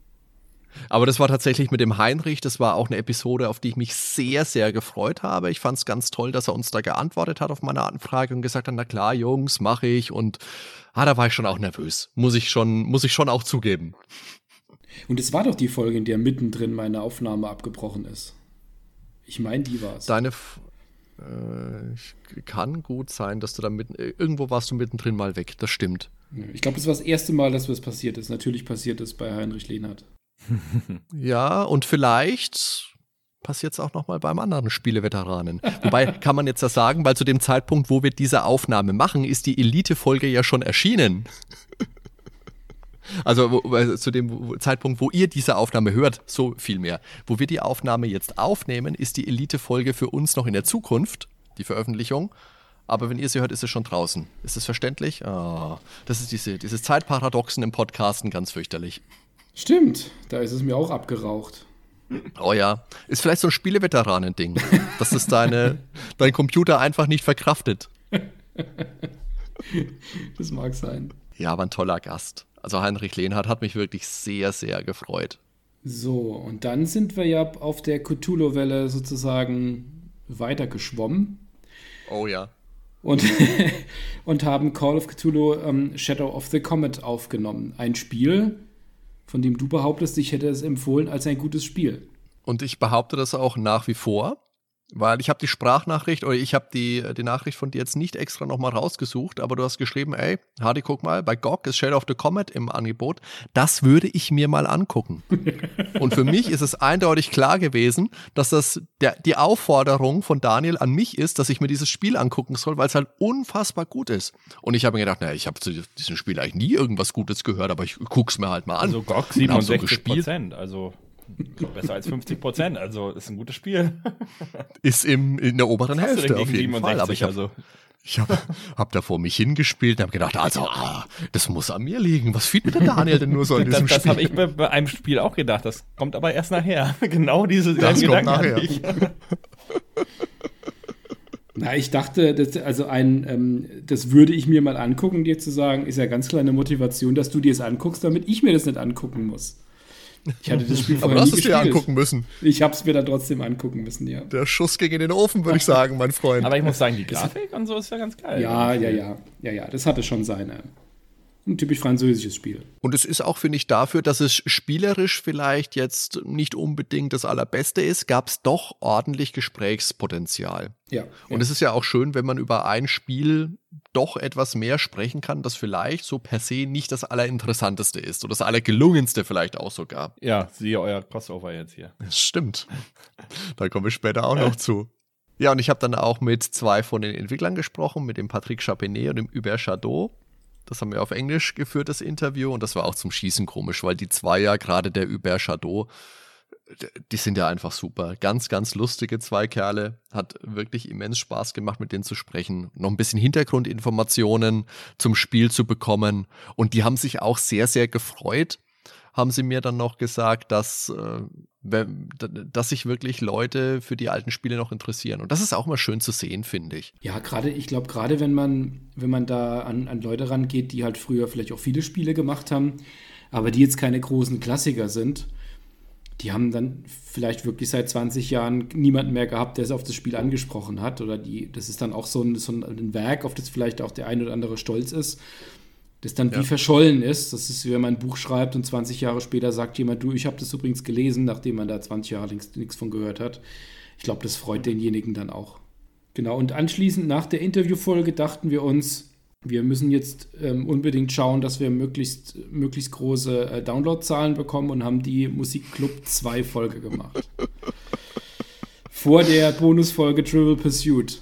Aber das war tatsächlich mit dem Heinrich, das war auch eine Episode, auf die ich mich sehr, sehr gefreut habe. Ich fand es ganz toll, dass er uns da geantwortet hat auf meine Anfrage und gesagt hat, na klar, Jungs, mache ich. Und ah, da war ich schon auch nervös. Muss ich schon, muss ich schon auch zugeben. Und es war doch die Folge, in der mittendrin meine Aufnahme abgebrochen ist. Ich meine, die war es. Deine. F äh, kann gut sein, dass du da mitten. Äh, irgendwo warst du mittendrin mal weg. Das stimmt. Ich glaube, das war das erste Mal, dass das passiert ist. Natürlich passiert es bei Heinrich Lehnhardt. [LAUGHS] ja, und vielleicht passiert es auch noch mal beim anderen Spieleveteranen. Wobei [LAUGHS] kann man jetzt das sagen, weil zu dem Zeitpunkt, wo wir diese Aufnahme machen, ist die Elite-Folge ja schon erschienen. Also wo, zu dem Zeitpunkt, wo ihr diese Aufnahme hört, so viel mehr. Wo wir die Aufnahme jetzt aufnehmen, ist die Elite-Folge für uns noch in der Zukunft, die Veröffentlichung. Aber wenn ihr sie hört, ist es schon draußen. Ist das verständlich? Oh, das ist diese, dieses Zeitparadoxen im Podcasten ganz fürchterlich. Stimmt, da ist es mir auch abgeraucht. Oh ja, ist vielleicht so ein Spieleveteranen-Ding, [LAUGHS] dass es deine, dein Computer einfach nicht verkraftet. das mag sein. Ja, aber ein toller Gast. Also Heinrich Lehnhardt hat mich wirklich sehr, sehr gefreut. So, und dann sind wir ja auf der Cthulhu-Welle sozusagen weitergeschwommen. Oh ja. Und, [LAUGHS] und haben Call of Cthulhu ähm, Shadow of the Comet aufgenommen. Ein Spiel, von dem du behauptest, ich hätte es empfohlen als ein gutes Spiel. Und ich behaupte das auch nach wie vor. Weil ich habe die Sprachnachricht oder ich habe die, die Nachricht von dir jetzt nicht extra nochmal rausgesucht, aber du hast geschrieben, ey, Hardy, guck mal, bei GOG ist Shadow of the Comet im Angebot. Das würde ich mir mal angucken. [LAUGHS] Und für mich ist es eindeutig klar gewesen, dass das der, die Aufforderung von Daniel an mich ist, dass ich mir dieses Spiel angucken soll, weil es halt unfassbar gut ist. Und ich habe mir gedacht, naja, ich habe zu diesem Spiel eigentlich nie irgendwas Gutes gehört, aber ich guck's mir halt mal an. Also GOG 67 Prozent, also Besser als 50 Prozent, also ist ein gutes Spiel. Ist im, in der oberen Hälfte auf jeden 67, Fall. Aber ich habe also. Ich habe hab da vor mich hingespielt und habe gedacht, also, ah, das muss an mir liegen. Was findet der Daniel denn nur so in [LAUGHS] diesem das, Spiel? Das habe ich bei, bei, einem Spiel auch gedacht. Das kommt aber erst nachher. [LAUGHS] genau diese das kommt nachher. [LAUGHS] Na, ich dachte, das, also ein, ähm, das würde ich mir mal angucken, dir zu sagen, ist ja ganz kleine Motivation, dass du dir es anguckst, damit ich mir das nicht angucken muss. Ich hatte das Spiel vorher Aber du hast es dir angucken müssen. Ich habe es mir dann trotzdem angucken müssen, ja. Der Schuss ging in den Ofen, würde ich sagen, mein Freund. Aber ich muss sagen, die Grafik und so ist ja ganz geil. Ja, ja, ja. Ja, ja, das hatte schon seine. Ein typisch französisches Spiel. Und es ist auch, finde ich, dafür, dass es spielerisch vielleicht jetzt nicht unbedingt das Allerbeste ist, gab es doch ordentlich Gesprächspotenzial. Ja. Und ja. es ist ja auch schön, wenn man über ein Spiel doch etwas mehr sprechen kann, das vielleicht so per se nicht das Allerinteressanteste ist oder das Allergelungenste vielleicht auch sogar. Ja, siehe euer Crossover jetzt hier. Das [LAUGHS] stimmt. da kommen wir später auch noch zu. Ja, und ich habe dann auch mit zwei von den Entwicklern gesprochen, mit dem Patrick Chapenet und dem Hubert Chateau. Das haben wir auf Englisch geführt, das Interview, und das war auch zum Schießen komisch, weil die zwei ja gerade der Hubert Chateau die sind ja einfach super. Ganz, ganz lustige zwei Kerle. Hat wirklich immens Spaß gemacht, mit denen zu sprechen. Noch ein bisschen Hintergrundinformationen zum Spiel zu bekommen. Und die haben sich auch sehr, sehr gefreut, haben sie mir dann noch gesagt, dass, äh, dass sich wirklich Leute für die alten Spiele noch interessieren. Und das ist auch mal schön zu sehen, finde ich. Ja, gerade, ich glaube, gerade wenn man, wenn man da an, an Leute rangeht, die halt früher vielleicht auch viele Spiele gemacht haben, aber die jetzt keine großen Klassiker sind, die haben dann vielleicht wirklich seit 20 Jahren niemanden mehr gehabt, der es auf das Spiel angesprochen hat. Oder die, das ist dann auch so ein, so ein Werk, auf das vielleicht auch der ein oder andere stolz ist, das dann ja. wie verschollen ist. Das ist, wie wenn man ein Buch schreibt und 20 Jahre später sagt jemand, du, ich habe das übrigens gelesen, nachdem man da 20 Jahre nichts von gehört hat. Ich glaube, das freut denjenigen dann auch. Genau, und anschließend nach der Interviewfolge dachten wir uns, wir müssen jetzt ähm, unbedingt schauen, dass wir möglichst, möglichst große äh, Downloadzahlen bekommen und haben die Musikclub 2 Folge gemacht. [LAUGHS] Vor der Bonusfolge Trivial Pursuit,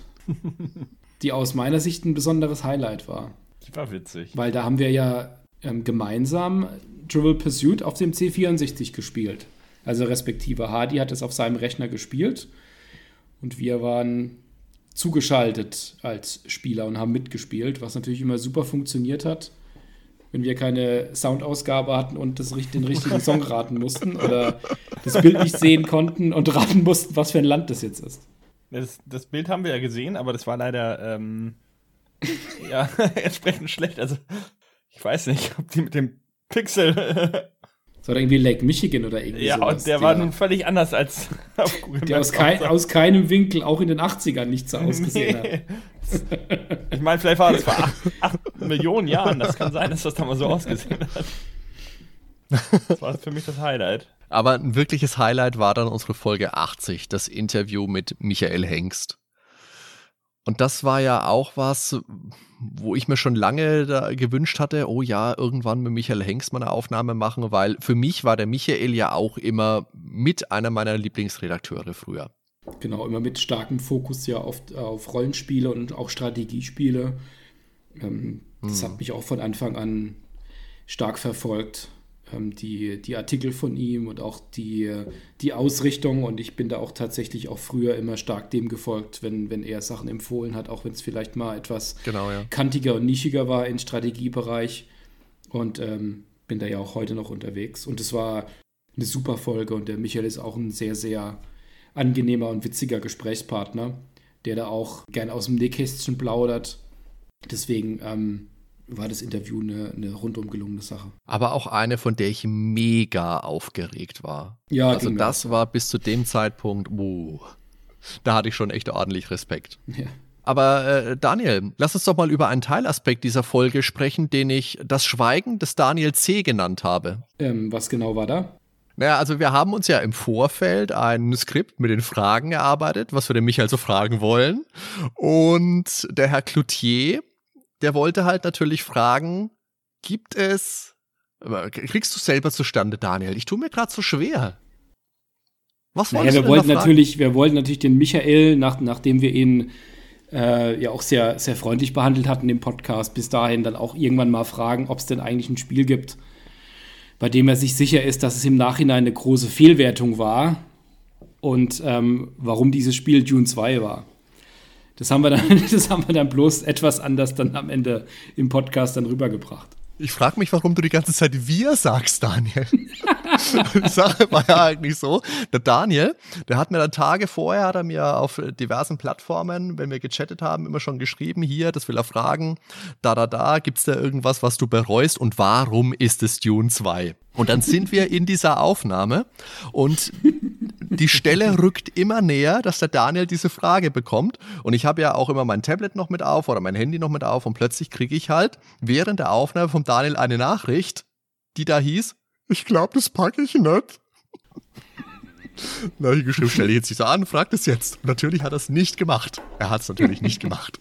die aus meiner Sicht ein besonderes Highlight war. Die war witzig. Weil da haben wir ja ähm, gemeinsam Trivial Pursuit auf dem C64 gespielt. Also respektive Hardy hat es auf seinem Rechner gespielt und wir waren zugeschaltet als Spieler und haben mitgespielt, was natürlich immer super funktioniert hat, wenn wir keine Soundausgabe hatten und das, den richtigen [LAUGHS] Song raten mussten oder das Bild nicht sehen konnten und raten mussten, was für ein Land das jetzt ist. Das, das Bild haben wir ja gesehen, aber das war leider ähm, [LAUGHS] ja, [LAUGHS] entsprechend schlecht. Also ich weiß nicht, ob die mit dem Pixel das war irgendwie Lake Michigan oder irgendwie Ja, sowas, und der, der war nun völlig anders als [LAUGHS] auf Google Der aus, kein, aus, keinem Winkel auch in den 80ern nicht so ausgesehen nee. hat. [LAUGHS] Ich meine, vielleicht war das vor 8 Millionen Jahren. Das kann sein, dass das da mal so ausgesehen hat. Das war für mich das Highlight. Aber ein wirkliches Highlight war dann unsere Folge 80, das Interview mit Michael Hengst. Und das war ja auch was, wo ich mir schon lange gewünscht hatte, oh ja, irgendwann mit Michael Hengst mal eine Aufnahme machen, weil für mich war der Michael ja auch immer mit einer meiner Lieblingsredakteure früher. Genau, immer mit starkem Fokus ja auf, auf Rollenspiele und auch Strategiespiele. Ähm, das hm. hat mich auch von Anfang an stark verfolgt die, die Artikel von ihm und auch die, die Ausrichtung. Und ich bin da auch tatsächlich auch früher immer stark dem gefolgt, wenn, wenn er Sachen empfohlen hat, auch wenn es vielleicht mal etwas genau, ja. kantiger und nischiger war im Strategiebereich. Und ähm, bin da ja auch heute noch unterwegs. Und es war eine super Folge und der Michael ist auch ein sehr, sehr angenehmer und witziger Gesprächspartner, der da auch gern aus dem Nähkästchen plaudert. Deswegen ähm, war das Interview eine, eine rundum gelungene Sache. Aber auch eine, von der ich mega aufgeregt war. Ja, also das auch. war bis zu dem Zeitpunkt, uh, da hatte ich schon echt ordentlich Respekt. Ja. Aber äh, Daniel, lass uns doch mal über einen Teilaspekt dieser Folge sprechen, den ich das Schweigen des Daniel C. genannt habe. Ähm, was genau war da? Naja, also wir haben uns ja im Vorfeld ein Skript mit den Fragen erarbeitet, was wir den Michael so fragen wollen. Und der Herr Cloutier der wollte halt natürlich fragen, gibt es, kriegst du selber zustande, Daniel? Ich tue mir gerade so schwer. Was naja, wir wollten natürlich, wir wollten natürlich den Michael, nach, nachdem wir ihn äh, ja auch sehr, sehr freundlich behandelt hatten im Podcast, bis dahin dann auch irgendwann mal fragen, ob es denn eigentlich ein Spiel gibt, bei dem er sich sicher ist, dass es im Nachhinein eine große Fehlwertung war und ähm, warum dieses Spiel Dune 2 war. Das haben wir dann, [LAUGHS] das haben wir dann bloß etwas anders dann am Ende im Podcast dann rübergebracht. Ich frage mich, warum du die ganze Zeit wir sagst, Daniel. die [LAUGHS] Sache war ja eigentlich so, der Daniel, der hat mir dann Tage vorher, hat er mir auf diversen Plattformen, wenn wir gechattet haben, immer schon geschrieben, hier, das will er fragen, da, da, da, gibt's da irgendwas, was du bereust und warum ist es Dune 2? Und dann sind wir in dieser Aufnahme und die Stelle rückt immer näher, dass der Daniel diese Frage bekommt. Und ich habe ja auch immer mein Tablet noch mit auf oder mein Handy noch mit auf und plötzlich kriege ich halt während der Aufnahme vom Daniel eine Nachricht, die da hieß, ich glaube, das packe ich nicht. Na, ich geschrieben, stelle jetzt nicht so an, fragt es jetzt. Und natürlich hat er es nicht gemacht. Er hat es natürlich nicht gemacht.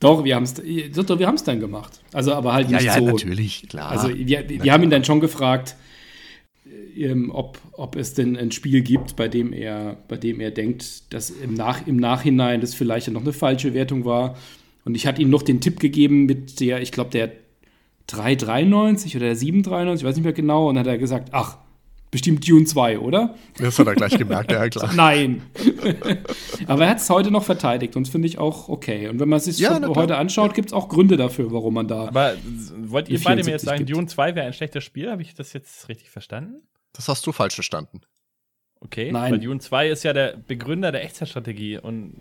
Doch, wir haben es wir haben's dann gemacht. Also, aber halt nicht ja, ja, so. natürlich, klar. Also, wir, wir haben ihn dann schon gefragt, ob, ob es denn ein Spiel gibt, bei dem er, bei dem er denkt, dass im, Nach, im Nachhinein das vielleicht noch eine falsche Wertung war. Und ich hatte ihm noch den Tipp gegeben mit der, ich glaube, der 393 oder der 793, ich weiß nicht mehr genau. Und dann hat er gesagt, ach, Bestimmt Dune 2, oder? Das hat er gleich gemerkt, ja klar. [LAUGHS] Nein. [LAUGHS] Aber er hat es heute noch verteidigt und das finde ich auch okay. Und wenn man es sich Ja, heute anschaut, gibt es auch Gründe dafür, warum man da. Aber wollt ihr beide mir 74 jetzt sagen, gibt. Dune 2 wäre ein schlechtes Spiel? Habe ich das jetzt richtig verstanden? Das hast du falsch verstanden. Okay. Nein. Weil Dune 2 ist ja der Begründer der Echtzeitstrategie und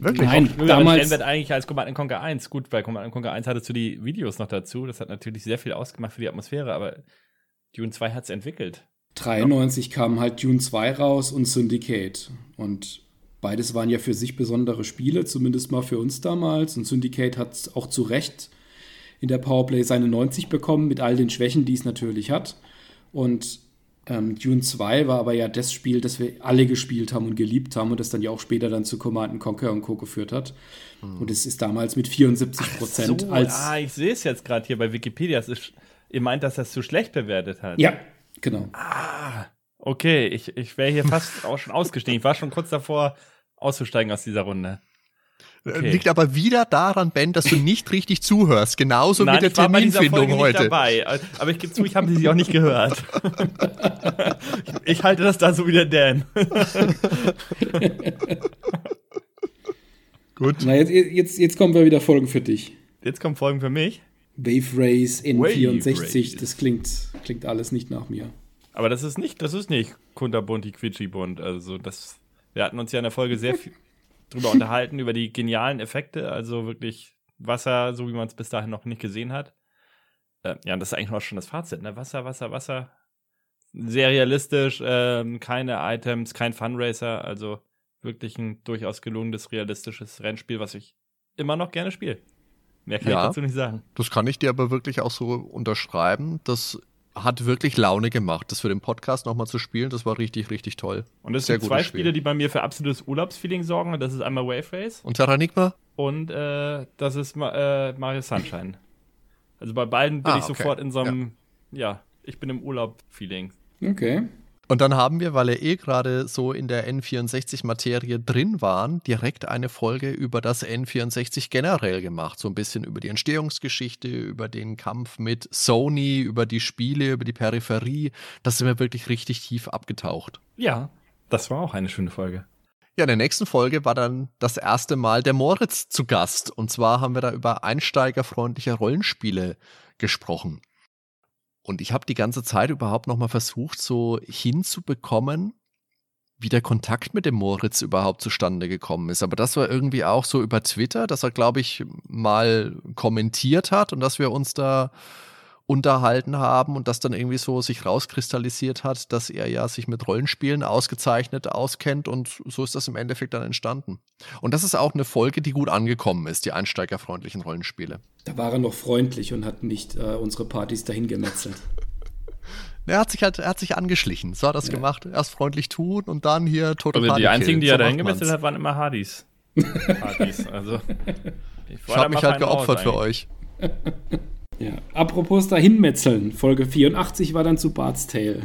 Wirklich? Nein, damals. Stellenwert eigentlich als Command Conquer 1. Gut, bei Command Conquer 1 hattest du die Videos noch dazu. Das hat natürlich sehr viel ausgemacht für die Atmosphäre, aber Dune 2 hat es entwickelt. 93 kam halt Dune 2 raus und Syndicate. Und beides waren ja für sich besondere Spiele, zumindest mal für uns damals. Und Syndicate hat auch zu Recht in der Powerplay seine 90 bekommen, mit all den Schwächen, die es natürlich hat. Und ähm, Dune 2 war aber ja das Spiel, das wir alle gespielt haben und geliebt haben und das dann ja auch später dann zu Command Conquer und Co. geführt hat. Und es ist damals mit 74 Prozent So, als. ah, ich sehe es jetzt gerade hier bei Wikipedia. Es ist, ihr meint, dass das zu schlecht bewertet hat. Ja, genau. Okay, ich, ich wäre hier fast [LAUGHS] auch schon ausgestiegen. Ich war schon kurz davor, auszusteigen aus dieser Runde. Okay. Liegt aber wieder daran, Ben, dass du [LAUGHS] nicht richtig zuhörst. Genauso Nein, mit der ich war bei dieser Terminfindung Folge heute. Nicht dabei. Aber ich gebe zu, ich habe sie auch nicht gehört. ich, [LAUGHS] ich halte das da so wie der Dan. Gut. Na, jetzt, jetzt, jetzt kommen wir wieder Folgen für dich. Jetzt kommen Folgen für mich. Wave Race N64, Race. das klingt, klingt alles nicht nach mir. Aber das ist nicht, das ist nicht Kunterbunti Quitschi-Bunt. Also das, wir hatten uns ja in der Folge sehr viel [LAUGHS] drüber unterhalten, über die genialen Effekte. Also wirklich Wasser, so wie man es bis dahin noch nicht gesehen hat. Äh, ja, und das ist eigentlich auch schon das Fazit, ne? Wasser, Wasser, Wasser. Sehr realistisch, ähm, keine Items, kein Funracer, also wirklich ein durchaus gelungenes, realistisches Rennspiel, was ich immer noch gerne spiele. Mehr kann Ja. ich dazu nicht sagen. Das kann ich dir aber wirklich auch so unterschreiben. Das hat wirklich Laune gemacht, das für den Podcast nochmal zu spielen. Das war richtig, richtig toll. Und es Sehr sind zwei Spiel. Spiele, die bei mir für absolutes Urlaubsfeeling sorgen. Und das ist einmal Wave Race Und Terranigma? und äh, das ist Ma äh, Mario Sunshine. Also bei beiden bin Ah, ich okay. sofort in so einem, ja. ich bin im Urlaub-Feeling. Okay. Und dann haben wir, weil er eh gerade so in der N64-Materie drin waren, direkt eine Folge über das N64 generell gemacht. So ein bisschen über die Entstehungsgeschichte, über den Kampf mit Sony, über die Spiele, über die Peripherie. Das sind wir wirklich richtig tief abgetaucht. Ja, das war auch eine schöne Folge. Ja, in der nächsten Folge war dann das erste Mal der Moritz zu Gast. Und zwar haben wir da über einsteigerfreundliche Rollenspiele gesprochen. Und ich habe die ganze Zeit überhaupt noch mal versucht, so hinzubekommen, wie der Kontakt mit dem Moritz überhaupt zustande gekommen ist. Aber das war irgendwie auch so über Twitter, dass er, glaube ich, mal kommentiert hat und dass wir uns da unterhalten haben und das dann irgendwie so sich rauskristallisiert hat, dass er ja sich mit Rollenspielen ausgezeichnet auskennt und so ist das im Endeffekt dann entstanden. Und das ist auch eine Folge, die gut angekommen ist, die einsteigerfreundlichen Rollenspiele. Da war er noch freundlich und hat nicht äh, unsere Partys dahin gemetzelt. [LAUGHS] Er hat sich halt, er hat sich angeschlichen. So hat er das gemacht. Erst freundlich tun und dann hier total Also die einzigen, die er dahin gemetzelt hat, waren immer Hardys. [LAUGHS] Hardys, also. [LAUGHS] Ich da habe mich halt geopfert für euch. Ja. Apropos dahinmetzeln, Folge 84 war dann zu Bart's Tale.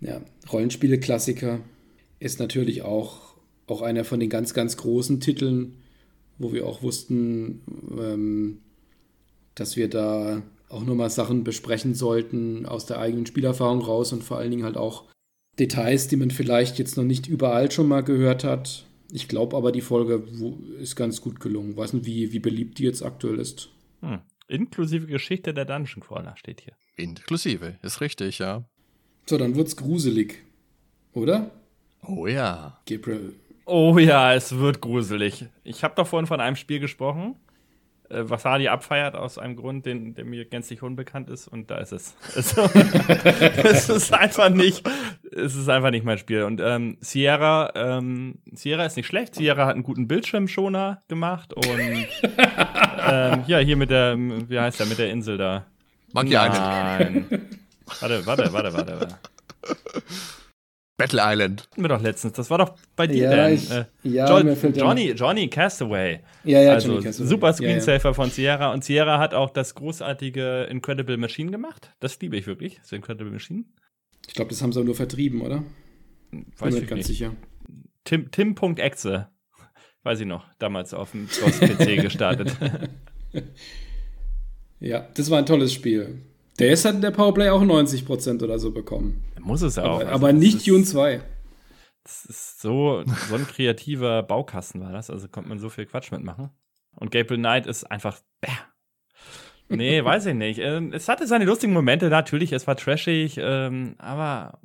Ja, Rollenspiele-Klassiker ist natürlich auch, auch einer von den ganz, ganz großen Titeln, wo wir auch wussten, ähm, dass wir da auch nochmal Sachen besprechen sollten aus der eigenen Spielerfahrung raus und vor allen Dingen halt auch Details, die man vielleicht jetzt noch nicht überall schon mal gehört hat. Ich glaube aber, die Folge ist ganz gut gelungen. Weiß nicht, wie, wie beliebt die jetzt aktuell ist. Hm. Inklusive Geschichte der Dungeon Crawler steht hier. Inklusive, ist richtig, ja. So, dann wird's gruselig. Oder? Oh ja. Gabriel. Oh ja, es wird gruselig. Ich habe doch vorhin von einem Spiel gesprochen, äh, was Hardy abfeiert aus einem Grund, den, der mir gänzlich unbekannt ist, und da ist es. [LAUGHS] Es ist einfach nicht, es ist einfach nicht mein Spiel. Und ähm, Sierra, ähm, Sierra ist nicht schlecht. Sierra hat einen guten Bildschirmschoner gemacht und [LAUGHS] ähm, ja, hier mit der, wie heißt der, mit der Insel da. Monkey Island. Nein. Warte, warte, warte, warte, warte. [LAUGHS] Battle Island. Hatten wir doch letztens. Das war doch bei dir, Ja, Dan. ich- äh, ja, Jo- mir fällt Johnny, Johnny Castaway. Ja, ja, also Johnny Castaway. super Ja, ja. Screensaver von Sierra. Und Sierra hat auch das großartige Incredible Machine gemacht. Das liebe ich wirklich, das Incredible Machine. Ich glaube, das haben sie auch nur vertrieben, oder? Weiß Bin mir ich nicht ganz nicht. sicher. Tim, Tim.exe. Weiß ich noch, damals auf dem DOS-PC [LAUGHS] gestartet. Ja, das war ein tolles Spiel. Der ist hat in der Powerplay auch 90% oder so bekommen. Muss es ja auch. Aber, Also aber das nicht Dune 2. Das ist so, so ein kreativer Baukasten war das, also konnte man so viel Quatsch mitmachen. Und Gabriel Knight ist einfach, bäh. Nee, [LAUGHS] weiß ich nicht. Ähm, Es hatte seine lustigen Momente, natürlich, es war trashig, ähm, aber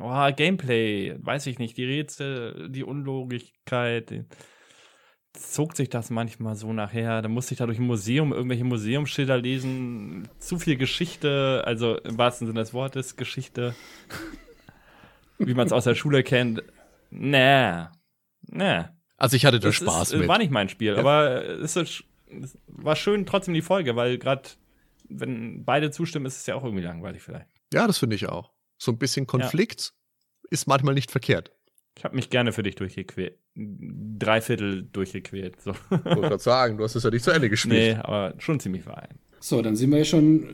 oh, Gameplay, weiß ich nicht, die Rätsel, die Unlogigkeit, die, zog sich das manchmal so nachher. Da musste ich da durch ein Museum irgendwelche Museumsschilder lesen, zu viel Geschichte, also im wahrsten Sinne des Wortes Geschichte, wie man es aus der Schule kennt. Nee, nee. Also ich hatte da Das Spaß ist, mit. War nicht mein Spiel, aber es, ist, es war schön trotzdem die Folge, weil gerade wenn beide zustimmen, ist es ja auch irgendwie langweilig vielleicht. Ja, das finde ich auch. So ein bisschen Konflikt ist manchmal nicht verkehrt. Ich habe mich gerne für dich durchgequält. Dreiviertel durchgequält. So. Ich wollte gerade sagen, du hast es ja nicht zu Ende gespielt. nee, aber schon ziemlich vereint. So, dann sind wir ja schon äh,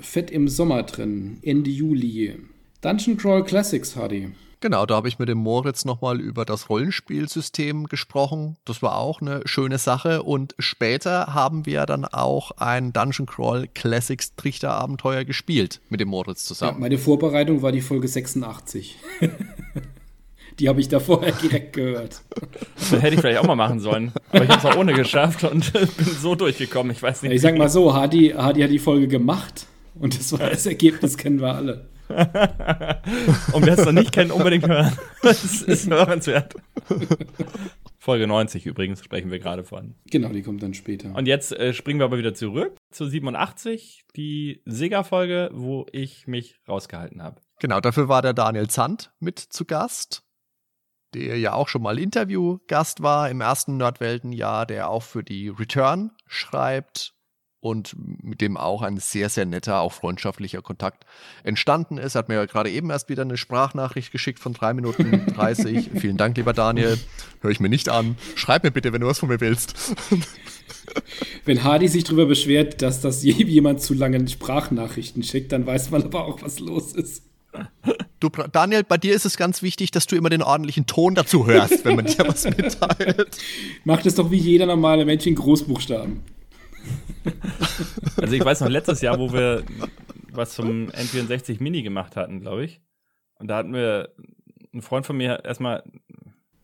fett im Sommer drin. Ende Juli. Dungeon Crawl Classics, Hardy. Genau, da habe ich mit dem Moritz nochmal über das Rollenspielsystem gesprochen. Das war auch eine schöne Sache. Und später haben wir dann auch ein Dungeon Crawl Classics Trichterabenteuer gespielt mit dem Moritz Ja, zusammen. meine Vorbereitung war die Folge 86. [LAUGHS] die habe ich da vorher direkt gehört. Das [LAUGHS] hätte ich vielleicht auch mal machen sollen. Aber ich habe es auch ohne geschafft und [LAUGHS] bin so durchgekommen. Ich weiß nicht. Ja, ich sag mal so, Hardy, Hardy hat die Folge gemacht und das war das Ergebnis, kennen wir alle. [LAUGHS] Und wer es noch nicht kennt, unbedingt hören. Das ist hörenswert. Folge 90 übrigens sprechen wir gerade von. Genau, die kommt dann später. Und jetzt äh, springen wir aber wieder zurück zu 87, die Sega-Folge, wo ich mich rausgehalten habe. Genau, dafür war der Daniel Zandt mit zu Gast, der ja auch schon mal Interviewgast war im ersten Nerdwelten-Jahr, der auch für die Return schreibt und mit dem auch ein sehr, sehr netter, auch freundschaftlicher Kontakt entstanden ist. Er hat mir ja gerade eben erst wieder eine Sprachnachricht geschickt von drei Minuten [LAUGHS] 30. Vielen Dank, lieber Daniel. Höre ich mir nicht an. Schreib mir bitte, wenn du was von mir willst. [LAUGHS] Wenn Hardy sich darüber beschwert, dass das je- [LAUGHS] jemand zu lange Sprachnachrichten schickt, dann weiß man aber auch, was los ist. Du, Daniel, bei dir ist es ganz wichtig, dass du immer den ordentlichen Ton dazu hörst, wenn man dir was mitteilt. Macht es doch wie jeder normale Mensch in Großbuchstaben. Also ich weiß noch, letztes Jahr, wo wir was zum N64 Mini gemacht hatten, glaube ich. Und da hatten wir ein Freund von mir erstmal,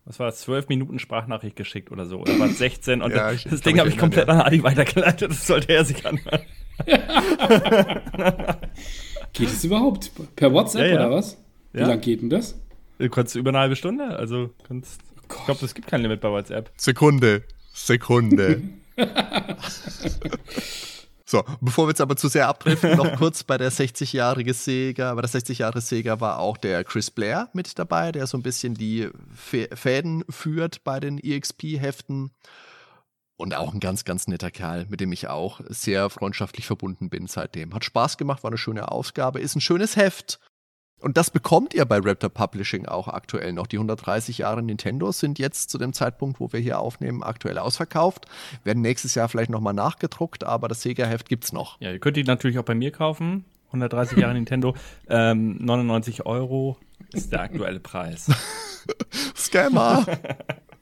was war das, zwölf Minuten Sprachnachricht geschickt oder so. Oder war es 16? Und Ja, das, ich- das Ding habe ich komplett an Adi weitergeleitet. Das sollte er sich anhören. [LAUGHS] [LAUGHS] Geht es überhaupt? Per WhatsApp Ja, ja. oder was? Wie Ja. lang geht denn das? Du kannst über eine halbe Stunde, also kannst, ich Gott. glaube, es gibt kein Limit bei WhatsApp. Sekunde. Sekunde. [LAUGHS] [LAUGHS] so, bevor wir jetzt aber zu sehr abdriften, noch kurz bei der 60-jährige Sega, bei der 60 Jahre Sega war auch der Chris Blair mit dabei, der so ein bisschen die Fä- Fäden führt bei den EXP-Heften. Und auch ein ganz, ganz netter Kerl, mit dem ich auch sehr freundschaftlich verbunden bin seitdem. Hat Spaß gemacht, war eine schöne Ausgabe, ist ein schönes Heft. Und das bekommt ihr bei Raptor Publishing auch aktuell noch. Die 130 Jahre Nintendo sind jetzt zu dem Zeitpunkt, wo wir hier aufnehmen, aktuell ausverkauft. Werden nächstes Jahr vielleicht nochmal nachgedruckt, aber das Sega-Heft gibt's noch. Ja, ihr könnt die natürlich auch bei mir kaufen. 130 Jahre Nintendo. Ähm, 99 Euro ist der aktuelle Preis. [LAUGHS] Scammer! [LAUGHS]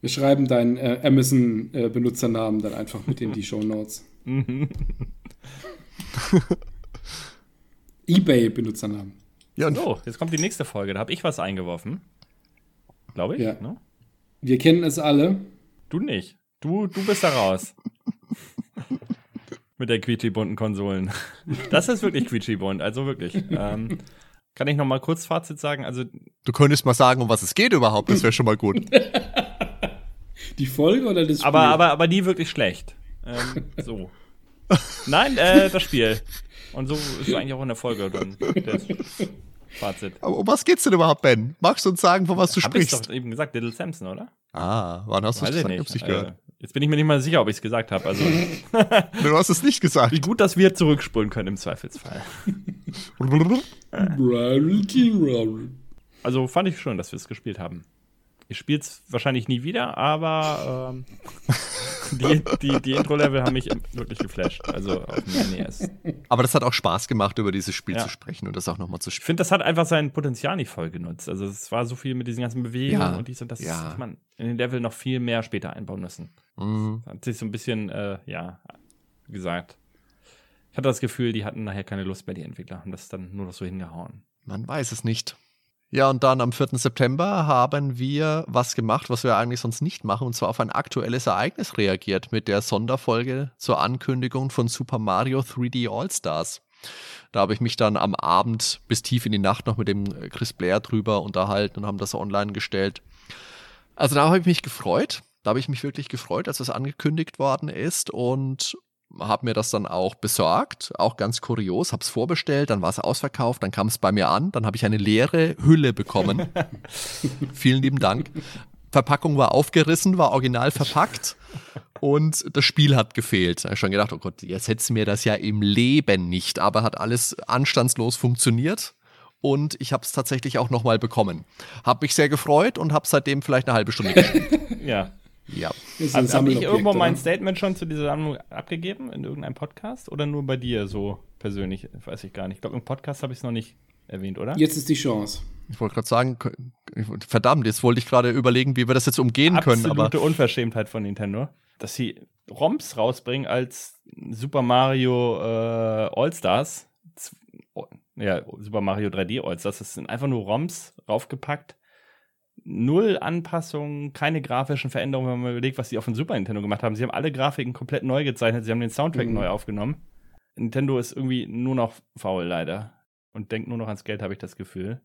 Wir schreiben deinen äh, Amazon-Benutzernamen dann einfach mit in die [LAUGHS] Show Notes. [LAUGHS] Ebay-Benutzernamen. ja, und So, jetzt kommt die nächste Folge. Da habe ich was eingeworfen. Glaube ich. Ja. Ne? Wir kennen es alle. Du nicht. Du, du bist da raus. Mit der quietschi-bunten Konsolen. Das ist wirklich quietschi-bunt, also wirklich. Ähm, kann ich noch mal kurz Fazit sagen? Also, du könntest mal sagen, um was es geht überhaupt, das wäre schon mal gut. [LAUGHS] Die Folge oder das Spiel? aber, aber, aber nie wirklich schlecht. Ähm, so. [LAUGHS] Nein, äh, das Spiel. Und so ist es eigentlich auch in der Folge dann. Das Fazit. Aber um was geht's denn überhaupt, Ben? Magst du uns sagen, von was du Hab ich sprichst? doch eben gesagt, Little Samson, oder? Ah, wann hast du es ich gesagt? Ich nicht. hab's nicht Äh, gehört. jetzt bin ich mir nicht mal sicher, ob ich es gesagt habe. Also, [LAUGHS] Du hast es nicht gesagt. wie gut, dass wir zurückspulen können im Zweifelsfall. [LAUGHS] Also fand ich schön, dass wir es gespielt haben. Ich spiele es wahrscheinlich nie wieder, aber ähm, die, die, die Intro-Level haben mich wirklich geflasht. Also auf dem NES. Aber das hat auch Spaß gemacht, über dieses Spiel Ja. zu sprechen und das auch nochmal zu Ich spielen. finde, das hat einfach sein Potenzial nicht voll genutzt. Also es war so viel mit diesen ganzen Bewegungen Ja, und dies und das. ja. hätte man in den Level noch viel mehr später einbauen müssen. Mhm. Hat sich so ein bisschen, äh, ja, gesagt, Ich hatte das Gefühl, die hatten nachher keine Lust mehr, die Entwickler, haben das dann nur noch so hingehauen. Man weiß es nicht. Ja, und dann am 4. September haben wir was gemacht, was wir eigentlich sonst nicht machen, und zwar auf ein aktuelles Ereignis reagiert mit der Sonderfolge zur Ankündigung von Super Mario 3D All-Stars. Da habe ich mich dann am Abend bis tief in die Nacht noch mit dem Chris Blair drüber unterhalten und haben das online gestellt. Also da habe ich mich gefreut. Da habe ich mich wirklich gefreut, als das angekündigt worden ist und habe mir das dann auch besorgt, auch ganz kurios, habe es vorbestellt, dann war es ausverkauft, dann kam es bei mir an, dann habe ich eine leere Hülle bekommen. [LAUGHS] Vielen lieben Dank. Verpackung war aufgerissen, war original verpackt und das Spiel hat gefehlt. Da habe ich schon gedacht, oh Gott, jetzt hätte mir das ja im Leben nicht, aber hat alles anstandslos funktioniert und ich habe es tatsächlich auch nochmal bekommen. Habe mich sehr gefreut und habe seitdem vielleicht eine halbe Stunde [LAUGHS] gespielt. ja. Ja. Habe hab ich irgendwo oder? mein Statement schon zu dieser Sammlung abgegeben in irgendeinem Podcast oder nur bei dir so persönlich? Weiß ich gar nicht. Ich glaube, im Podcast habe ich es noch nicht erwähnt, oder? Jetzt ist die Chance. Ich wollte gerade sagen, verdammt, jetzt wollte ich gerade überlegen, wie wir das jetzt umgehen Absolute können. Absolute Unverschämtheit von Nintendo, dass sie ROMs rausbringen als Super Mario äh, All-Stars. Ja, Super Mario 3D All-Stars. Das sind einfach nur ROMs raufgepackt null Anpassungen, keine grafischen Veränderungen, wenn man überlegt, was sie auf dem Super Nintendo gemacht haben. Sie haben alle Grafiken komplett neu gezeichnet, sie haben den Soundtrack mhm. neu aufgenommen. Nintendo ist irgendwie nur noch faul, leider. Und denkt nur noch ans Geld, habe ich das Gefühl.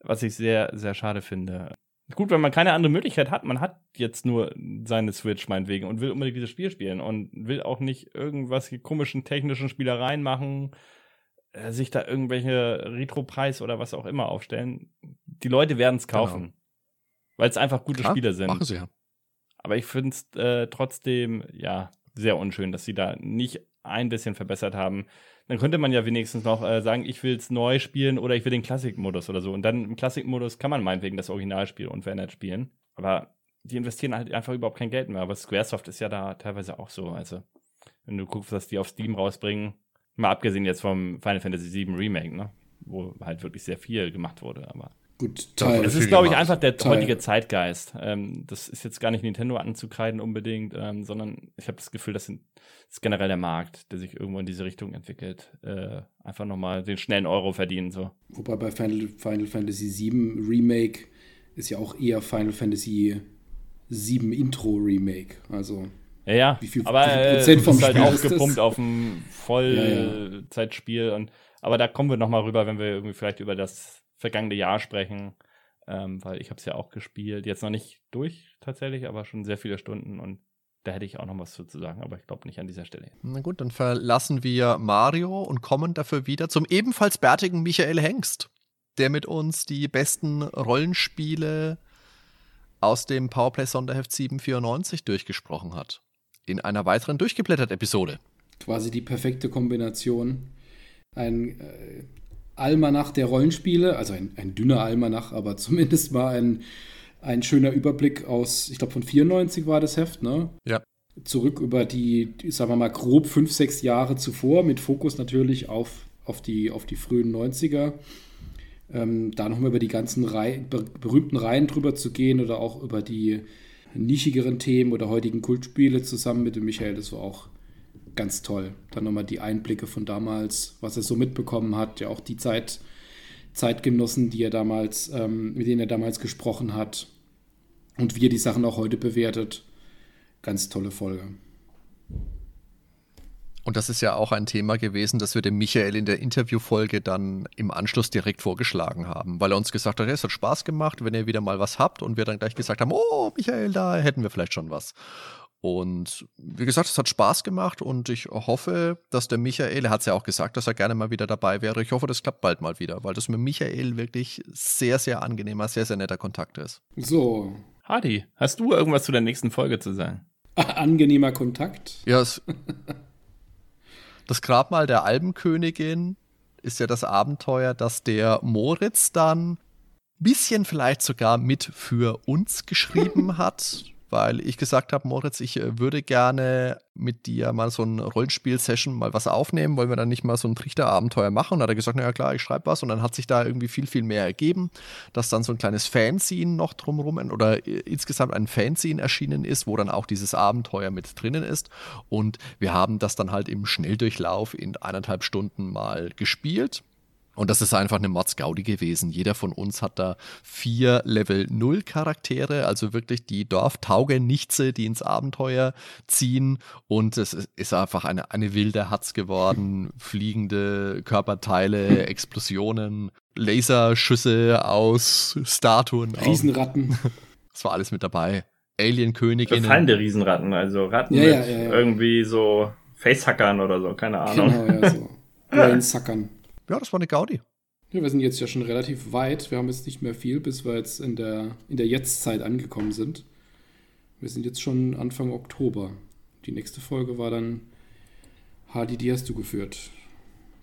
Was ich sehr, sehr schade finde. Gut, wenn man keine andere Möglichkeit hat, man hat jetzt nur seine Switch meinetwegen und will unbedingt dieses Spiel spielen und will auch nicht irgendwas komischen technischen Spielereien machen, äh, sich da irgendwelche Retro-Preis oder was auch immer aufstellen. Die Leute werden es kaufen. Genau weil es einfach gute Klar, Spiele sind. Machen sie ja. Aber ich finde es äh, trotzdem, ja, sehr unschön, dass sie da nicht ein bisschen verbessert haben. Dann könnte man ja wenigstens noch äh, sagen, ich will es neu spielen oder ich will den Klassikmodus oder so. Und dann im Klassikmodus kann man meinetwegen das Originalspiel unverändert spielen. Aber die investieren halt einfach überhaupt kein Geld mehr. Aber Squaresoft ist ja da teilweise auch so. Also, wenn du guckst, was die auf Steam rausbringen, mal abgesehen jetzt vom Final Fantasy VII Remake, ne? Wo halt wirklich sehr viel gemacht wurde, aber Gut, Teil. Das ist, glaube ich, einfach der Teil. heutige Zeitgeist. Ähm, das ist jetzt gar nicht Nintendo anzukreiden unbedingt, ähm, sondern ich habe das Gefühl, das, sind, das, ist generell der Markt, der sich irgendwo in diese Richtung entwickelt. Äh, einfach nochmal den schnellen Euro verdienen. So. Wobei bei Final, Final Fantasy VII Remake ist ja auch eher Final Fantasy VII Intro Remake. Also. Ja, ja. Wie viel, aber wie viel Prozent äh, vom ist halt Spiel aufgepumpt auf ein Vollzeitspiel. Ja, ja. aber da kommen wir nochmal rüber, wenn wir irgendwie vielleicht über das vergangene Jahr sprechen, ähm, weil ich habe es ja auch gespielt. Jetzt noch nicht durch tatsächlich, aber schon sehr viele Stunden und da hätte ich auch noch was zu sagen, aber ich glaube nicht an dieser Stelle. Na gut, dann verlassen wir Mario und kommen dafür wieder zum ebenfalls bärtigen Michael Hengst, der mit uns die besten Rollenspiele aus dem Powerplay Sonderheft 794 durchgesprochen hat. In einer weiteren Durchgeblättert-Episode. Quasi die perfekte Kombination. Ein äh, Almanach der Rollenspiele, also ein, ein dünner Almanach, aber [LAUGHS] zumindest mal ein, ein schöner Überblick aus, ich glaube von 94 war das Heft, ne? Ja. Zurück über die, sagen wir mal, grob fünf, sechs Jahre zuvor, mit Fokus natürlich auf, auf, die, auf die frühen 90er. Ähm, da nochmal über die ganzen Reihe, berühmten Reihen drüber zu gehen oder auch über die nischigeren Themen oder heutigen Kultspiele zusammen mit dem Michael, das war auch ganz toll. Dann nochmal die Einblicke von damals, was er so mitbekommen hat, ja auch die Zeit, Zeitgenossen, die er damals, ähm, mit denen er damals gesprochen hat und wie er die Sachen auch heute bewertet. Ganz tolle Folge. Und das ist ja auch ein Thema gewesen, das wir dem Michael in der Interviewfolge dann im Anschluss direkt vorgeschlagen haben, weil er uns gesagt hat, es hat Spaß gemacht, wenn ihr wieder mal was habt und wir dann gleich gesagt haben, oh, Michael, da hätten wir vielleicht schon was. Und wie gesagt, es hat Spaß gemacht und ich hoffe, dass der Michael, er hat es ja auch gesagt, dass er gerne mal wieder dabei wäre. Ich hoffe, das klappt bald mal wieder, weil das mit Michael wirklich sehr, sehr angenehmer, sehr, sehr netter Kontakt ist. So. Hardy, hast du irgendwas zu der nächsten Folge zu sagen? [LAUGHS] Angenehmer Kontakt? Ja, es, [LAUGHS] das Grabmal der Albenkönigin ist ja das Abenteuer, dass der Moritz dann bisschen vielleicht sogar mit für uns geschrieben [LAUGHS] hat weil ich gesagt habe, Moritz, ich äh, würde gerne mit dir mal so ein Rollenspiel-Session mal was aufnehmen, wollen wir dann nicht mal so ein Trichterabenteuer machen? Und dann hat er gesagt, na ja klar, ich schreibe was. Und dann hat sich da irgendwie viel, viel mehr ergeben, dass dann so ein kleines Fanzine noch drumherum oder äh, insgesamt ein Fanzine erschienen ist, wo dann auch dieses Abenteuer mit drinnen ist. Und wir haben das dann halt im Schnelldurchlauf in eineinhalb Stunden mal gespielt und das ist einfach eine Mordsgaudi gewesen. Jeder von uns hat da vier Level 0 Charaktere, also wirklich die Dorftaugenichtse, die ins Abenteuer ziehen. Und es ist einfach eine, eine wilde Hatz geworden. [LAUGHS] Fliegende Körperteile, Explosionen, Laserschüsse aus Statuen. Riesenratten. [LAUGHS] Das war alles mit dabei. Alien-Königinnen. Verfallende Riesenratten, also Ratten ja, mit ja, ja, irgendwie so Facehackern oder so, keine Ahnung. Genau, ja, so. [LAUGHS] Brainsuckern ja, das war eine Gaudi. Ja, wir sind jetzt ja schon relativ weit. Wir haben jetzt nicht mehr viel, bis wir jetzt in der, in der Jetztzeit angekommen sind. Wir sind jetzt schon Anfang Oktober. Die nächste Folge war dann Hardy, die hast du geführt.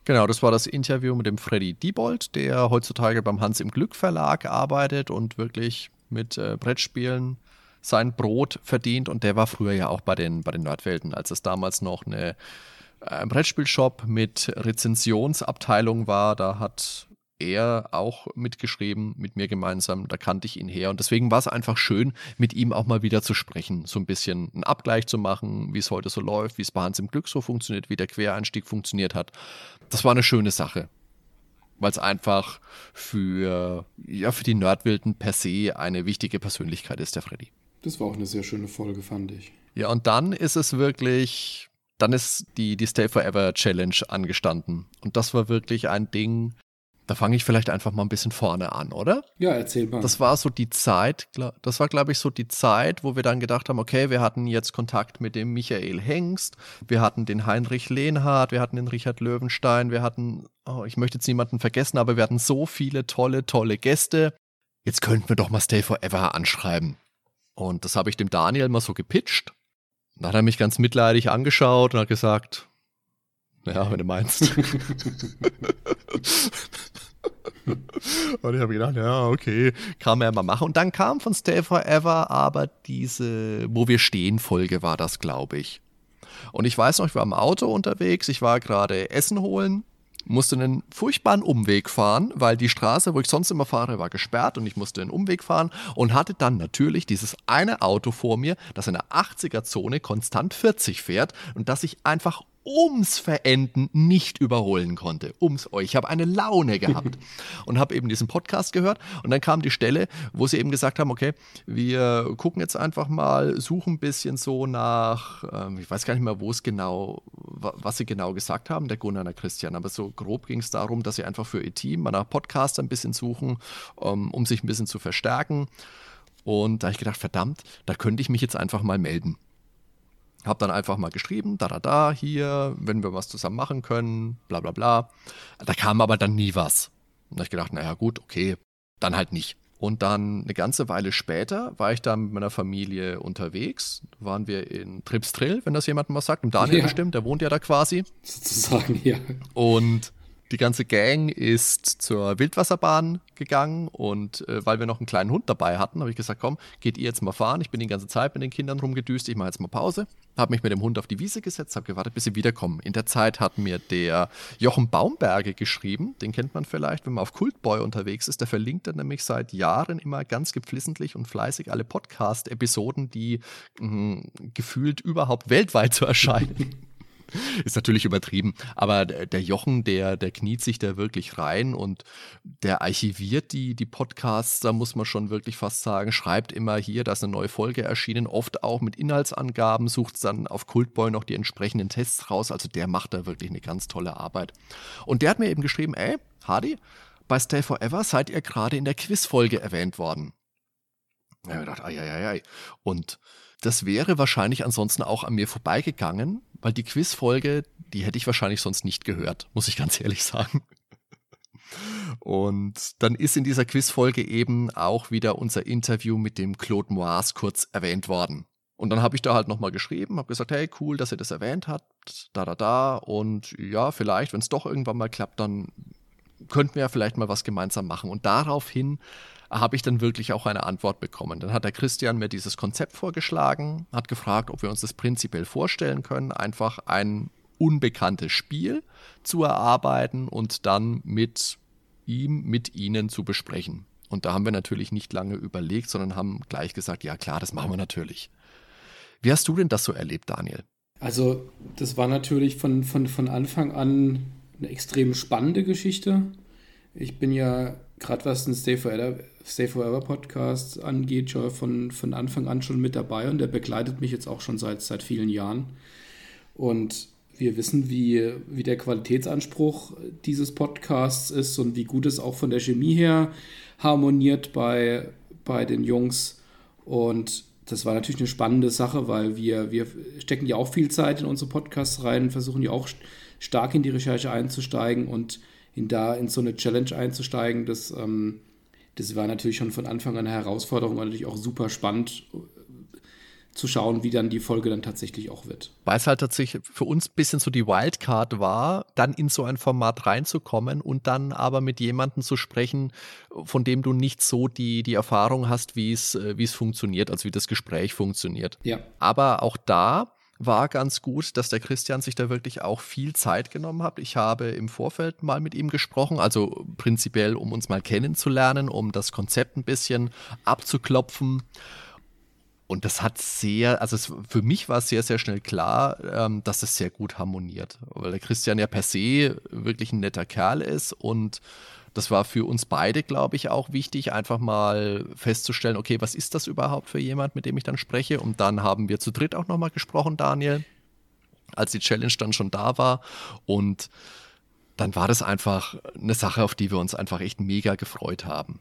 Genau, das war das Interview mit dem Freddy Diebold, der heutzutage beim Hans im Glück Verlag arbeitet und wirklich mit äh, Brettspielen sein Brot verdient. Und der war früher ja auch bei den, bei den Nordwelten, als es damals noch eine ein Brettspielshop mit Rezensionsabteilung war. Da hat er auch mitgeschrieben, mit mir gemeinsam. Da kannte ich ihn her. Und deswegen war es einfach schön, mit ihm auch mal wieder zu sprechen. So ein bisschen einen Abgleich zu machen, wie es heute so läuft, wie es bei Hans im Glück so funktioniert, wie der Quereinstieg funktioniert hat. Das war eine schöne Sache. Weil es einfach für, ja, für die Nerdwilden per se eine wichtige Persönlichkeit ist, der Freddy. Das war auch eine sehr schöne Folge, fand ich. Ja, und dann ist es wirklich dann ist die, die Stay Forever Challenge angestanden. Und das war wirklich ein Ding, da fange ich vielleicht einfach mal ein bisschen vorne an, oder? Ja, erzähl mal. Das war so die Zeit, das war, glaube ich, so die Zeit, wo wir dann gedacht haben, okay, wir hatten jetzt Kontakt mit dem Michael Hengst, wir hatten den Heinrich Lehnhardt, wir hatten den Richard Löwenstein, wir hatten, oh, ich möchte jetzt niemanden vergessen, aber wir hatten so viele tolle, tolle Gäste. Jetzt könnten wir doch mal Stay Forever anschreiben. Und das habe ich dem Daniel mal so gepitcht. Dann hat er mich ganz mitleidig angeschaut und hat gesagt, ja, wenn du meinst. [LAUGHS] und ich habe gedacht, ja, okay, kann man ja mal machen. Und dann kam von Stay Forever aber diese Wo wir stehen Folge war das, glaube ich. Und ich weiß noch, ich war im Auto unterwegs, ich war gerade Essen holen musste einen furchtbaren Umweg fahren, weil die Straße, wo ich sonst immer fahre, war gesperrt und ich musste einen Umweg fahren und hatte dann natürlich dieses eine Auto vor mir, das in der 80er-Zone konstant 40 fährt und das ich einfach ums Verenden nicht überholen konnte. Ums euch. Ich habe eine Laune gehabt [LAUGHS] und habe eben diesen Podcast gehört. Und dann kam die Stelle, wo sie eben gesagt haben: Okay, wir gucken jetzt einfach mal, suchen ein bisschen so nach, ähm, ich weiß gar nicht mehr, wo es genau, was sie genau gesagt haben, der Gunnar und der Christian. Aber so grob ging es darum, dass sie einfach für ihr Team mal nach Podcaster ein bisschen suchen, ähm, um sich ein bisschen zu verstärken. Und da habe ich gedacht, verdammt, da könnte ich mich jetzt einfach mal melden. Hab dann einfach mal geschrieben, da, da, da, hier, wenn wir was zusammen machen können, bla, bla, bla. Da kam aber dann nie was. Und da habe ich gedacht, naja, gut, okay, dann halt nicht. Und dann eine ganze Weile später war ich da mit meiner Familie unterwegs. Waren wir in Tripstrill, wenn das jemand mal sagt. Im Daniel ja. bestimmt, der wohnt ja da quasi. Sozusagen, ja. Und die ganze Gang ist zur Wildwasserbahn gegangen und äh, weil wir noch einen kleinen Hund dabei hatten, habe ich gesagt, komm, geht ihr jetzt mal fahren. Ich bin die ganze Zeit mit den Kindern rumgedüst, ich mache jetzt mal Pause. Habe mich mit dem Hund auf die Wiese gesetzt, habe gewartet, bis sie wiederkommen. In der Zeit hat mir der Jochen Baumberge geschrieben, den kennt man vielleicht, wenn man auf Kultboy unterwegs ist. Der verlinkt dann nämlich seit Jahren immer ganz geflissentlich und fleißig alle Podcast-Episoden, die mh, gefühlt überhaupt weltweit zu erscheinen. [LAUGHS] ist natürlich übertrieben. Aber der Jochen, der, der kniet sich da wirklich rein und der archiviert die, die Podcasts, da muss man schon wirklich fast sagen, schreibt immer hier, da ist eine neue Folge erschienen, oft auch mit Inhaltsangaben, sucht dann auf Cultboy noch die entsprechenden Tests raus. Also der macht da wirklich eine ganz tolle Arbeit. Und der hat mir eben geschrieben, ey, Hardy, bei Stay Forever seid ihr gerade in der Quizfolge erwähnt worden. Ja, ich gedacht, ai, ai, ai. Und das wäre wahrscheinlich ansonsten auch an mir vorbeigegangen, weil die Quizfolge, die hätte ich wahrscheinlich sonst nicht gehört, muss ich ganz ehrlich sagen. Und dann ist in dieser Quizfolge eben auch wieder unser Interview mit dem Claude Moise kurz erwähnt worden. Und dann habe ich da halt nochmal geschrieben, habe gesagt, hey, cool, dass ihr das erwähnt habt, da, da, da. Und ja, vielleicht, wenn es doch irgendwann mal klappt, dann könnten wir ja vielleicht mal was gemeinsam machen. Und daraufhin habe ich dann wirklich auch eine Antwort bekommen. Dann hat der Christian mir dieses Konzept vorgeschlagen, hat gefragt, ob wir uns das prinzipiell vorstellen können, einfach ein unbekanntes Spiel zu erarbeiten und dann mit ihm, mit ihnen zu besprechen. Und da haben wir natürlich nicht lange überlegt, sondern haben gleich gesagt, ja klar, das machen wir natürlich. Wie hast du denn das so erlebt, Daniel? Also, das war natürlich von, von, von Anfang an eine extrem spannende Geschichte. Ich bin ja, gerade was den Stay Forever, Stay Forever Podcast angeht, schon von, von Anfang an schon mit dabei und der begleitet mich jetzt auch schon seit, seit vielen Jahren. Und wir wissen, wie, wie der Qualitätsanspruch dieses Podcasts ist und wie gut es auch von der Chemie her harmoniert bei, bei den Jungs. Und das war natürlich eine spannende Sache, weil wir, wir stecken ja auch viel Zeit in unsere Podcasts rein, versuchen ja auch stark in die Recherche einzusteigen und in da in so eine Challenge einzusteigen, das, ähm, das war natürlich schon von Anfang an eine Herausforderung und natürlich auch super spannend zu schauen, wie dann die Folge dann tatsächlich auch wird. Weil es halt tatsächlich für uns ein bisschen so die Wildcard war, dann in so ein Format reinzukommen und dann aber mit jemandem zu sprechen, von dem du nicht so die, die Erfahrung hast, wie es, äh, wie es funktioniert, also wie das Gespräch funktioniert. Ja. Aber auch da war ganz gut, dass der Christian sich da wirklich auch viel Zeit genommen hat. Ich habe im Vorfeld mal mit ihm gesprochen, also prinzipiell, um uns mal kennenzulernen, um das Konzept ein bisschen abzuklopfen. Und das hat sehr, also es, für mich war es sehr, sehr schnell klar, ähm, dass es sehr gut harmoniert. Weil der Christian ja per se wirklich ein netter Kerl ist und das war für uns beide, glaube ich, auch wichtig, einfach mal festzustellen, okay, was ist das überhaupt für jemand, mit dem ich dann spreche? Und dann haben wir zu dritt auch nochmal gesprochen, Daniel, als die Challenge dann schon da war. Und dann war das einfach eine Sache, auf die wir uns einfach echt mega gefreut haben.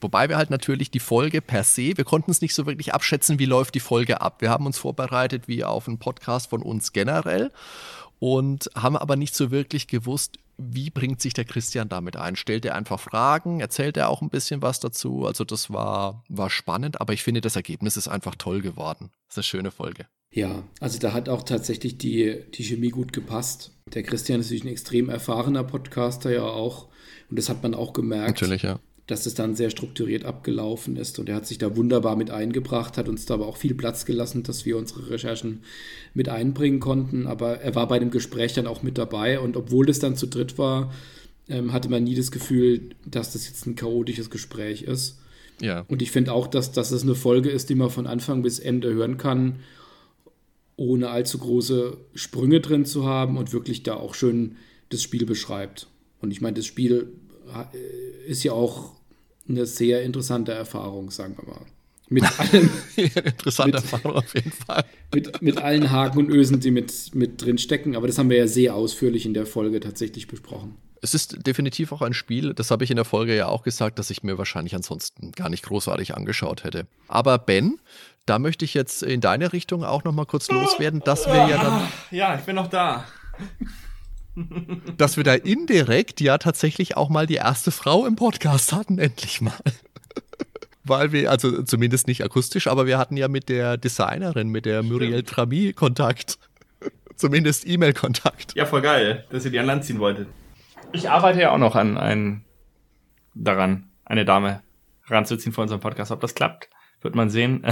Wobei wir halt natürlich die Folge per se, wir konnten es nicht so wirklich abschätzen, wie läuft die Folge ab. Wir haben uns vorbereitet wie auf einen Podcast von uns generell und haben aber nicht so wirklich gewusst, wie bringt sich der Christian damit ein? Stellt er einfach Fragen? Erzählt er auch ein bisschen was dazu? Also das war, war spannend, aber ich finde, das Ergebnis ist einfach toll geworden. Das ist eine schöne Folge. Ja, also da hat auch tatsächlich die, die Chemie gut gepasst. Der Christian ist natürlich ein extrem erfahrener Podcaster ja auch. Und das hat man auch gemerkt. Natürlich, ja dass es dann sehr strukturiert abgelaufen ist. Und er hat sich da wunderbar mit eingebracht, hat uns da aber auch viel Platz gelassen, dass wir unsere Recherchen mit einbringen konnten. Aber er war bei dem Gespräch dann auch mit dabei. Und obwohl das dann zu dritt war, ähm, hatte man nie das Gefühl, dass das jetzt ein chaotisches Gespräch ist. Ja. Und ich finde auch, dass, dass es eine Folge ist, die man von Anfang bis Ende hören kann, ohne allzu große Sprünge drin zu haben und wirklich da auch schön das Spiel beschreibt. Und ich meine, das Spiel äh, ist ja auch eine sehr interessante Erfahrung, sagen wir mal. Mit allen. [LAUGHS] interessante mit, Erfahrung auf jeden Fall. Mit, mit allen Haken und Ösen, die mit, mit drin stecken. Aber das haben wir ja sehr ausführlich in der Folge tatsächlich besprochen. Es ist definitiv auch ein Spiel, das habe ich in der Folge ja auch gesagt, dass ich mir wahrscheinlich ansonsten gar nicht großartig angeschaught hätte. Aber Ben, da möchte ich jetzt in deine Richtung auch noch mal kurz loswerden, dass wir ja dann. Ja, ich bin noch da dass wir da indirekt ja tatsächlich auch mal die erste Frau im Podcast hatten, endlich mal. Weil wir, also zumindest nicht akustisch, aber wir hatten ja mit der Designerin, mit der Muriel Trami Kontakt. Zumindest E-Mail-Kontakt. Ja, voll geil, dass ihr die an Land ziehen wolltet. Ich arbeite ja auch noch an ein, daran, eine Dame ranzuziehen für unseren Podcast. Ob das klappt, wird man sehen.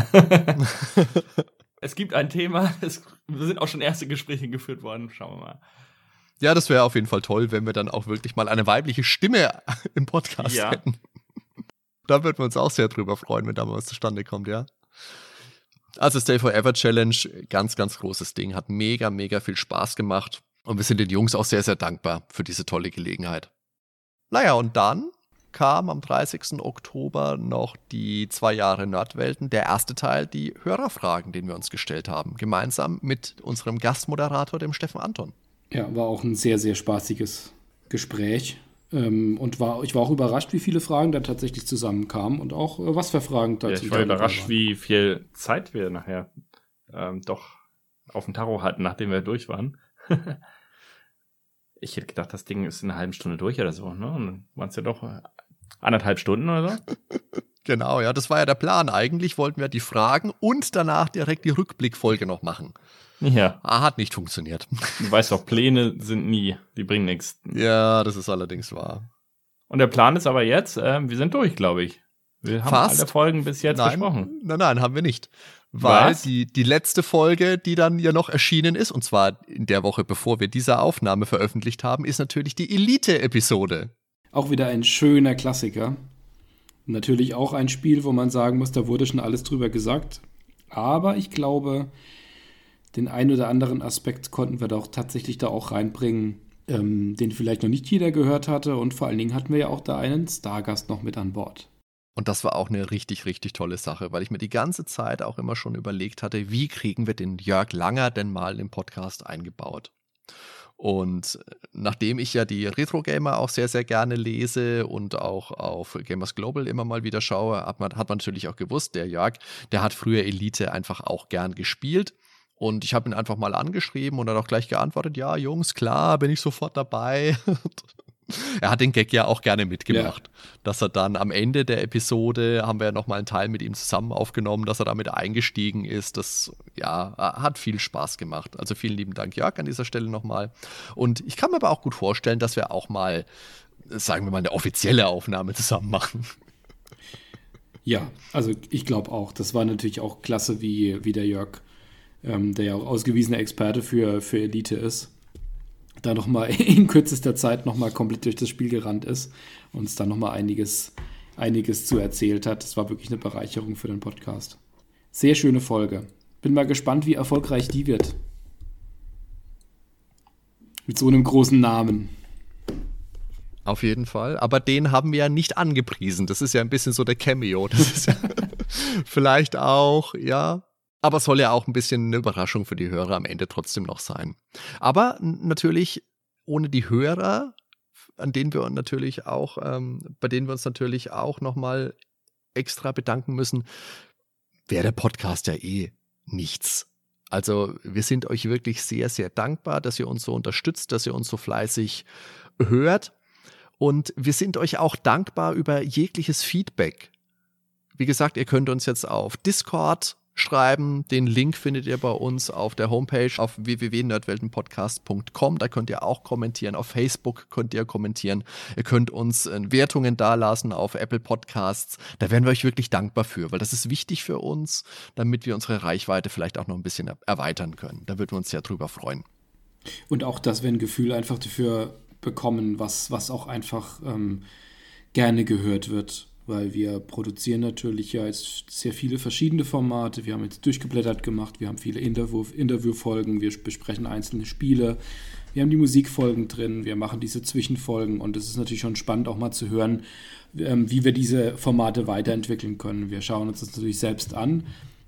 [LAUGHS] es gibt ein Thema, es sind auch schon erste Gespräche geführt worden. Schauen wir mal. Ja, das wäre auf jeden Fall toll, wenn wir dann auch wirklich mal eine weibliche Stimme [LAUGHS] im Podcast ja. hätten. Da würden wir uns auch sehr drüber freuen, wenn da mal was zustande kommt, ja. Also Stay Forever Challenge, ganz, ganz großes Ding, hat mega, mega viel Spaß gemacht. Und wir sind den Jungs auch sehr, sehr dankbar für diese tolle Gelegenheit. Naja, und dann kam am 30. Oktober noch die zwei Jahre Nerdwelten, der erste Teil, die Hörerfragen, den wir uns gestellt haben, gemeinsam mit unserem Gastmoderator, dem Steffen Anton. Ja, war auch ein sehr, sehr spaßiges Gespräch. Ähm, und war, ich war auch überrascht, wie viele Fragen da tatsächlich zusammenkamen und auch äh, was für Fragen da ja, Ich war überrascht, waren. wie viel Zeit wir nachher ähm, doch auf dem Tarot hatten, nachdem wir durch waren. [LAUGHS] ich hätte gedacht, das Ding ist in einer halben Stunde durch oder so, ne? Und dann waren es ja doch äh, anderthalb Stunden oder so. [LAUGHS] Genau, ja, das war ja der Plan. Eigentlich wollten wir die Fragen und danach direkt die Rückblickfolge noch machen. Ja. Ah, hat nicht funktioniert. [LAUGHS] Du weißt doch, Pläne sind nie, die bringen nichts. Ja, das ist allerdings wahr. Und der Plan ist aber jetzt, äh, wir sind durch, glaube ich. Wir haben Fast. alle Folgen bis jetzt nein, besprochen. Nein, nein, haben wir nicht. Weil Was? die, die letzte Folge, die dann ja noch erschienen ist, und zwar in der Woche, bevor wir diese Aufnahme veröffentlicht haben, ist natürlich die Elite-Episode. Auch wieder ein schöner Klassiker. Natürlich auch ein Spiel, wo man sagen muss, da wurde schon alles drüber gesagt. Aber ich glaube, den einen oder anderen Aspekt konnten wir doch tatsächlich da auch reinbringen, ähm, den vielleicht noch nicht jeder gehört hatte. Und vor allen Dingen hatten wir ja auch da einen Stargast noch mit an Bord. Und das war auch eine richtig, richtig tolle Sache, weil ich mir die ganze Zeit auch immer schon überlegt hatte, wie kriegen wir den Jörg Langer denn mal im Podcast eingebaut. Und nachdem ich ja die Retro-Gamer auch sehr, sehr gerne lese und auch auf Gamers Global immer mal wieder schaue, hat man, hat man natürlich auch gewusst, der Jörg, der hat früher Elite einfach auch gern gespielt. Und ich habe ihn einfach mal angeschrieben und er hat auch gleich geantwortet, ja, Jungs, klar, bin ich sofort dabei. [LAUGHS] er hat den Gag ja auch gerne mitgemacht, ja. dass er dann am Ende der Episode haben wir ja noch mal einen Teil mit ihm zusammen aufgenommen, dass er damit eingestiegen ist. Das ja hat viel Spaß gemacht. Also vielen lieben Dank Jörg an dieser Stelle nochmal. Und ich kann mir aber auch gut vorstellen, dass wir auch mal sagen wir mal eine offizielle Aufnahme zusammen machen. Ja, also ich glaube auch. Das war natürlich auch klasse, wie, wie der Jörg, ähm, der ja auch ausgewiesener Experte für, für Elite ist, da nochmal [LAUGHS] in kürzester Zeit nochmal komplett durch das Spiel gerannt ist und uns da nochmal einiges, einiges zu erzählt hat. Das war wirklich eine Bereicherung für den Podcast. Sehr schöne Folge. Bin mal gespannt, wie erfolgreich die wird. Mit so einem großen Namen. Auf jeden Fall. Aber den haben wir ja nicht angepriesen. Das ist ja ein bisschen so der Cameo. Das ist ja [LAUGHS] vielleicht auch, ja, aber soll ja auch ein bisschen eine Überraschung für die Hörer am Ende trotzdem noch sein. Aber natürlich ohne die Hörer, an denen wir natürlich auch, ähm, bei denen wir uns natürlich auch nochmal extra bedanken müssen, wäre der Podcast ja eh nichts. Also wir sind euch wirklich sehr, sehr dankbar, dass ihr uns so unterstützt, dass ihr uns so fleißig hört. Und wir sind euch auch dankbar über jegliches Feedback. Wie gesagt, ihr könnt uns jetzt auf Discord schreiben. Den Link findet ihr bei uns auf der Homepage auf www.nerdweltenpodcast.com. Da könnt ihr auch kommentieren. Auf Facebook könnt ihr kommentieren. Ihr könnt uns äh, Wertungen dalassen auf Apple Podcasts. Da wären wir euch wirklich dankbar für, weil das ist wichtig für uns, damit wir unsere Reichweite vielleicht auch noch ein bisschen erweitern können. Da würden wir uns sehr drüber freuen. Und auch, dass wir ein Gefühl einfach dafür bekommen, was, was auch einfach ähm, gerne gehört wird weil wir produzieren natürlich ja jetzt sehr viele verschiedene Formate. Wir haben jetzt durchgeblättert gemacht, wir haben viele Interview Interviewfolgen, wir besprechen einzelne Spiele, wir haben die Musikfolgen drin, wir machen diese Zwischenfolgen und es ist natürlich schon spannend auch mal zu hören, ähm, wie wir diese Formate weiterentwickeln können. Wir schauen uns das natürlich selbst an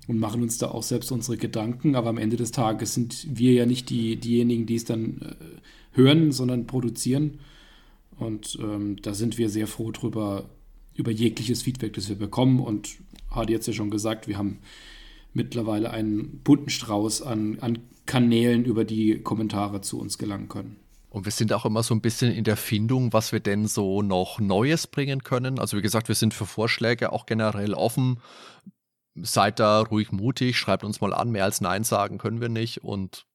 und machen uns da auch selbst unsere Gedanken, aber am Ende des Tages sind wir ja nicht die, diejenigen, die es dann äh, hören, sondern produzieren. Und ähm, da sind wir sehr froh drüber, über jegliches Feedback, das wir bekommen. Und hat jetzt ja schon gesagt, wir haben mittlerweile einen bunten Strauß an, an Kanälen, über die Kommentare zu uns gelangen können. Und wir sind auch immer so ein bisschen in der Findung, was wir denn so noch Neues bringen können. Also wie gesagt, wir sind für Vorschläge auch generell offen. Seid da ruhig mutig, schreibt uns mal an. Mehr als Nein sagen können wir nicht. Und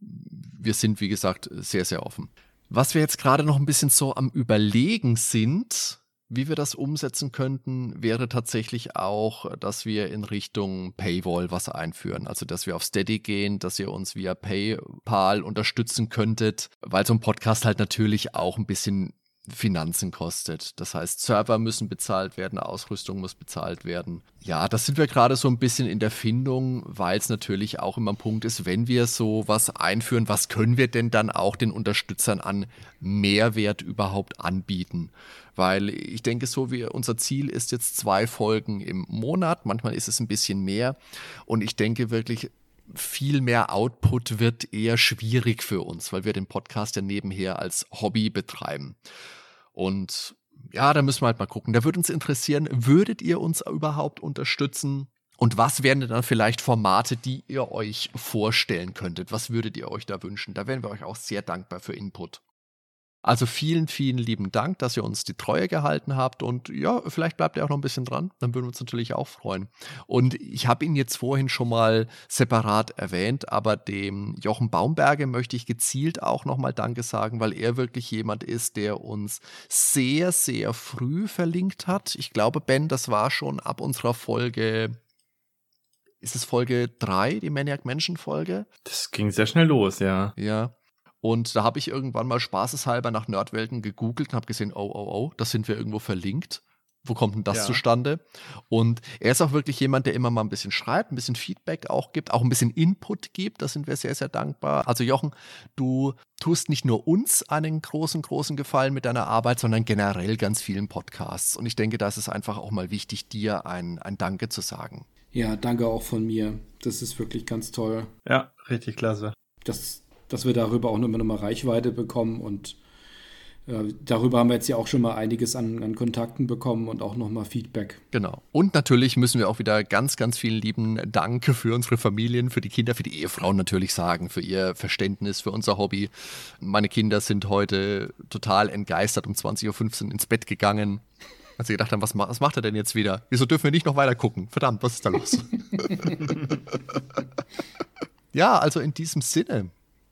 wir sind, wie gesagt, sehr, sehr offen. Was wir jetzt gerade noch ein bisschen so am Überlegen sind, wie wir das umsetzen könnten, wäre tatsächlich auch, dass wir in Richtung Paywall was einführen. Also, dass wir auf Steady gehen, dass ihr uns via PayPal unterstützen könntet, weil so ein Podcast halt natürlich auch ein bisschen Finanzen kostet. Das heißt, Server müssen bezahlt werden, Ausrüstung muss bezahlt werden. Ja, das sind wir gerade so ein bisschen in der Findung, weil es natürlich auch immer ein Punkt ist, wenn wir so was einführen, was können wir denn dann auch den Unterstützern an Mehrwert überhaupt anbieten? Weil ich denke, so wie unser Ziel ist jetzt zwei Folgen im Monat, manchmal ist es ein bisschen mehr. Und ich denke wirklich, viel mehr Output wird eher schwierig für uns, weil wir den Podcast ja nebenher als Hobby betreiben. Und ja, da müssen wir halt mal gucken. Da würde uns interessieren, würdet ihr uns überhaupt unterstützen? Und was wären denn dann vielleicht Formate, die ihr euch vorstellen könntet? Was würdet ihr euch da wünschen? Da wären wir euch auch sehr dankbar für Input. Also vielen, vielen lieben Dank, dass ihr uns die Treue gehalten habt und ja, vielleicht bleibt ihr auch noch ein bisschen dran, dann würden wir uns natürlich auch freuen. Und ich habe ihn jetzt vorhin schon mal separat erwähnt, aber dem Jochen Baumberge möchte ich gezielt auch nochmal Danke sagen, weil er wirklich jemand ist, der uns sehr, sehr früh verlinkt hat. Ich glaube, Ben, das war schon ab unserer Folge ist es Folge 3, die Maniac Menschen Folge? Das ging sehr schnell los, ja. Ja. Und da habe ich irgendwann mal spaßeshalber nach Nerdwelten gegoogelt und habe gesehen, oh, oh, oh, das sind wir irgendwo verlinkt. Wo kommt denn das ja. zustande? Und er ist auch wirklich jemand, der immer mal ein bisschen schreibt, ein bisschen Feedback auch gibt, auch ein bisschen Input gibt. Da sind wir sehr, sehr dankbar. Also Jochen, du tust nicht nur uns einen großen, großen Gefallen mit deiner Arbeit, sondern generell ganz vielen Podcasts. Und ich denke, da ist es einfach auch mal wichtig, dir ein, ein Danke zu sagen. Ja, danke auch von mir. Das ist wirklich ganz toll. Ja, richtig klasse. Das dass wir darüber auch immer noch mal Reichweite bekommen und äh, darüber haben wir jetzt ja auch schon mal einiges an, an Kontakten bekommen und auch noch mal Feedback. Genau. Und natürlich müssen wir auch wieder ganz, ganz vielen lieben Dank für unsere Familien, für die Kinder, für die Ehefrauen natürlich sagen, für ihr Verständnis, für unser Hobby. Meine Kinder sind heute total entgeistert um 20.15 Uhr ins Bett gegangen. Als sie gedacht haben, was, was macht er denn jetzt wieder? Wieso dürfen wir nicht noch weiter gucken? Verdammt, was ist da los? [LAUGHS] ja, also in diesem Sinne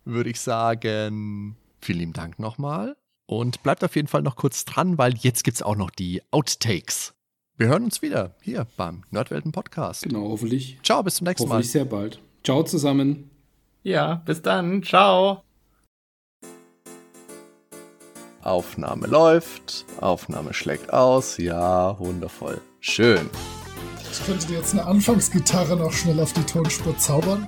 würde ich sagen, vielen lieben Dank nochmal. Und bleibt auf jeden Fall noch kurz dran, weil jetzt gibt es auch noch die Outtakes. Wir hören uns wieder hier beim Nerdwelten Podcast. Genau, hoffentlich. Ciao, bis zum nächsten hoffentlich Mal. Hoffentlich sehr bald. Ciao zusammen. Ja, bis dann. Ciao. Aufnahme läuft, Aufnahme schlägt aus. Ja, wundervoll. Schön. Ich könnte dir jetzt eine Anfangsgitarre noch schnell auf die Tonspur zaubern.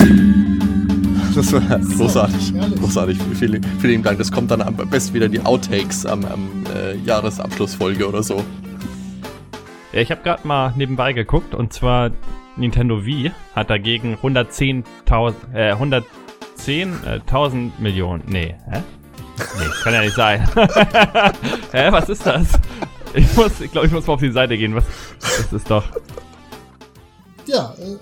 Das war großartig. Großartig. Vielen, vielen Dank. Das kommt dann am besten wieder die Outtakes am, am äh, Jahresabschlussfolge oder so. Ja, ich habe gerade mal nebenbei geguckt und zwar Nintendo Wii hat dagegen 110.000 äh, 110.000 Millionen. Nee, hä? Nee, kann ja nicht sein. [LAUGHS] hä, was ist das? Ich muss, ich glaube, ich muss mal auf die Seite gehen. Was, das ist doch. Ja, äh,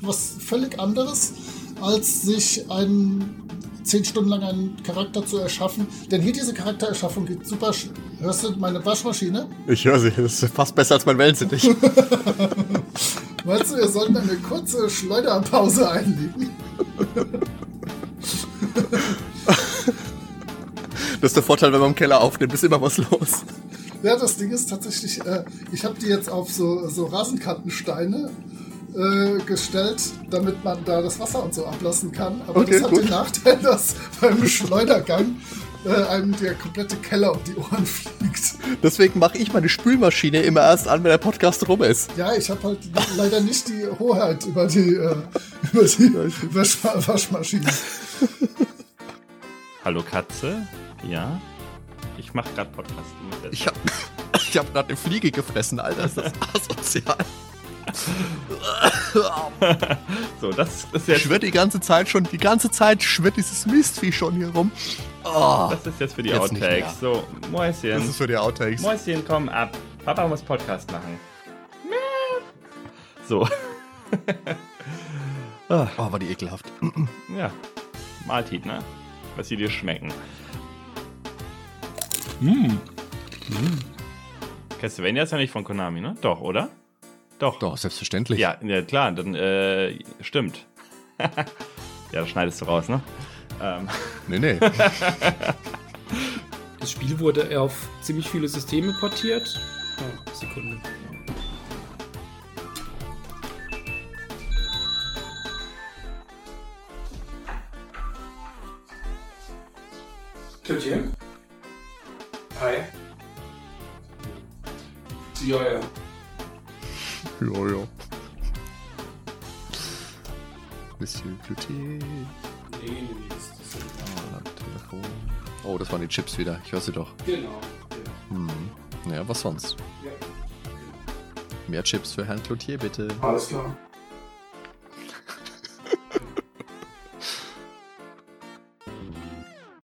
was völlig anderes als sich ein zehn Stunden lang einen Charakter zu erschaffen. Denn hier diese Charaktererschaffung geht super. Hörst du meine Waschmaschine? Ich höre sie. Das ist fast besser als mein Wellensittich. [LAUGHS] Meinst du, wir sollten eine kurze Schleuderpause einlegen? das ist der Vorteil, wenn man im Keller aufnimmt, ist immer was los. Ja, das Ding ist tatsächlich, äh, ich habe die jetzt auf so, so Rasenkantensteine äh, gestellt, damit man da das Wasser und so ablassen kann. Aber okay, das hat gut. den Nachteil, [LAUGHS] dass beim Schleudergang äh, einem der komplette Keller um die Ohren [LAUGHS] fliegt. Deswegen mache ich meine Spülmaschine immer erst an, wenn der Podcast rum ist. Ja, ich habe halt leider nicht die Hoheit über die, äh, über die Wasch Waschmaschine. Hallo Katze, ja? Ich mache gerade Podcast. Ich habe [LAUGHS] ich hab gerade eine Fliege gefressen, Alter. Ist das asozial. [LAUGHS] so, das ist jetzt. Schwirrt die ganze Zeit schon, die ganze Zeit schwirrt dieses Mistvieh schon hier rum. Oh, das ist jetzt für die jetzt Outtakes. So, Mäuschen. Das ist für die Outtakes. Mäuschen, komm ab. Papa muss Podcast machen. So. [LAUGHS] oh, war die ekelhaft. ja. Maltit, ne? Was sie dir schmecken. Mm. Mm. Castlevania ist ja nicht von Konami, ne? Doch, oder? Doch. Doch, selbstverständlich. Ja, ja klar, dann äh, stimmt. [LAUGHS] ja, das schneidest du raus, ne? Ähm. Nee, nee. [LAUGHS] das Spiel wurde auf ziemlich viele Systeme portiert. Oh, Sekunde. Tütchen? Hi. Ja, ja. Ja, ja. Bisschen das ah. Oh, das waren die Chips wieder. Ich höre sie doch. Genau. Hm. Ja, was sonst? Ja. Mehr Chips für Herrn Cloutier, bitte. Alles klar.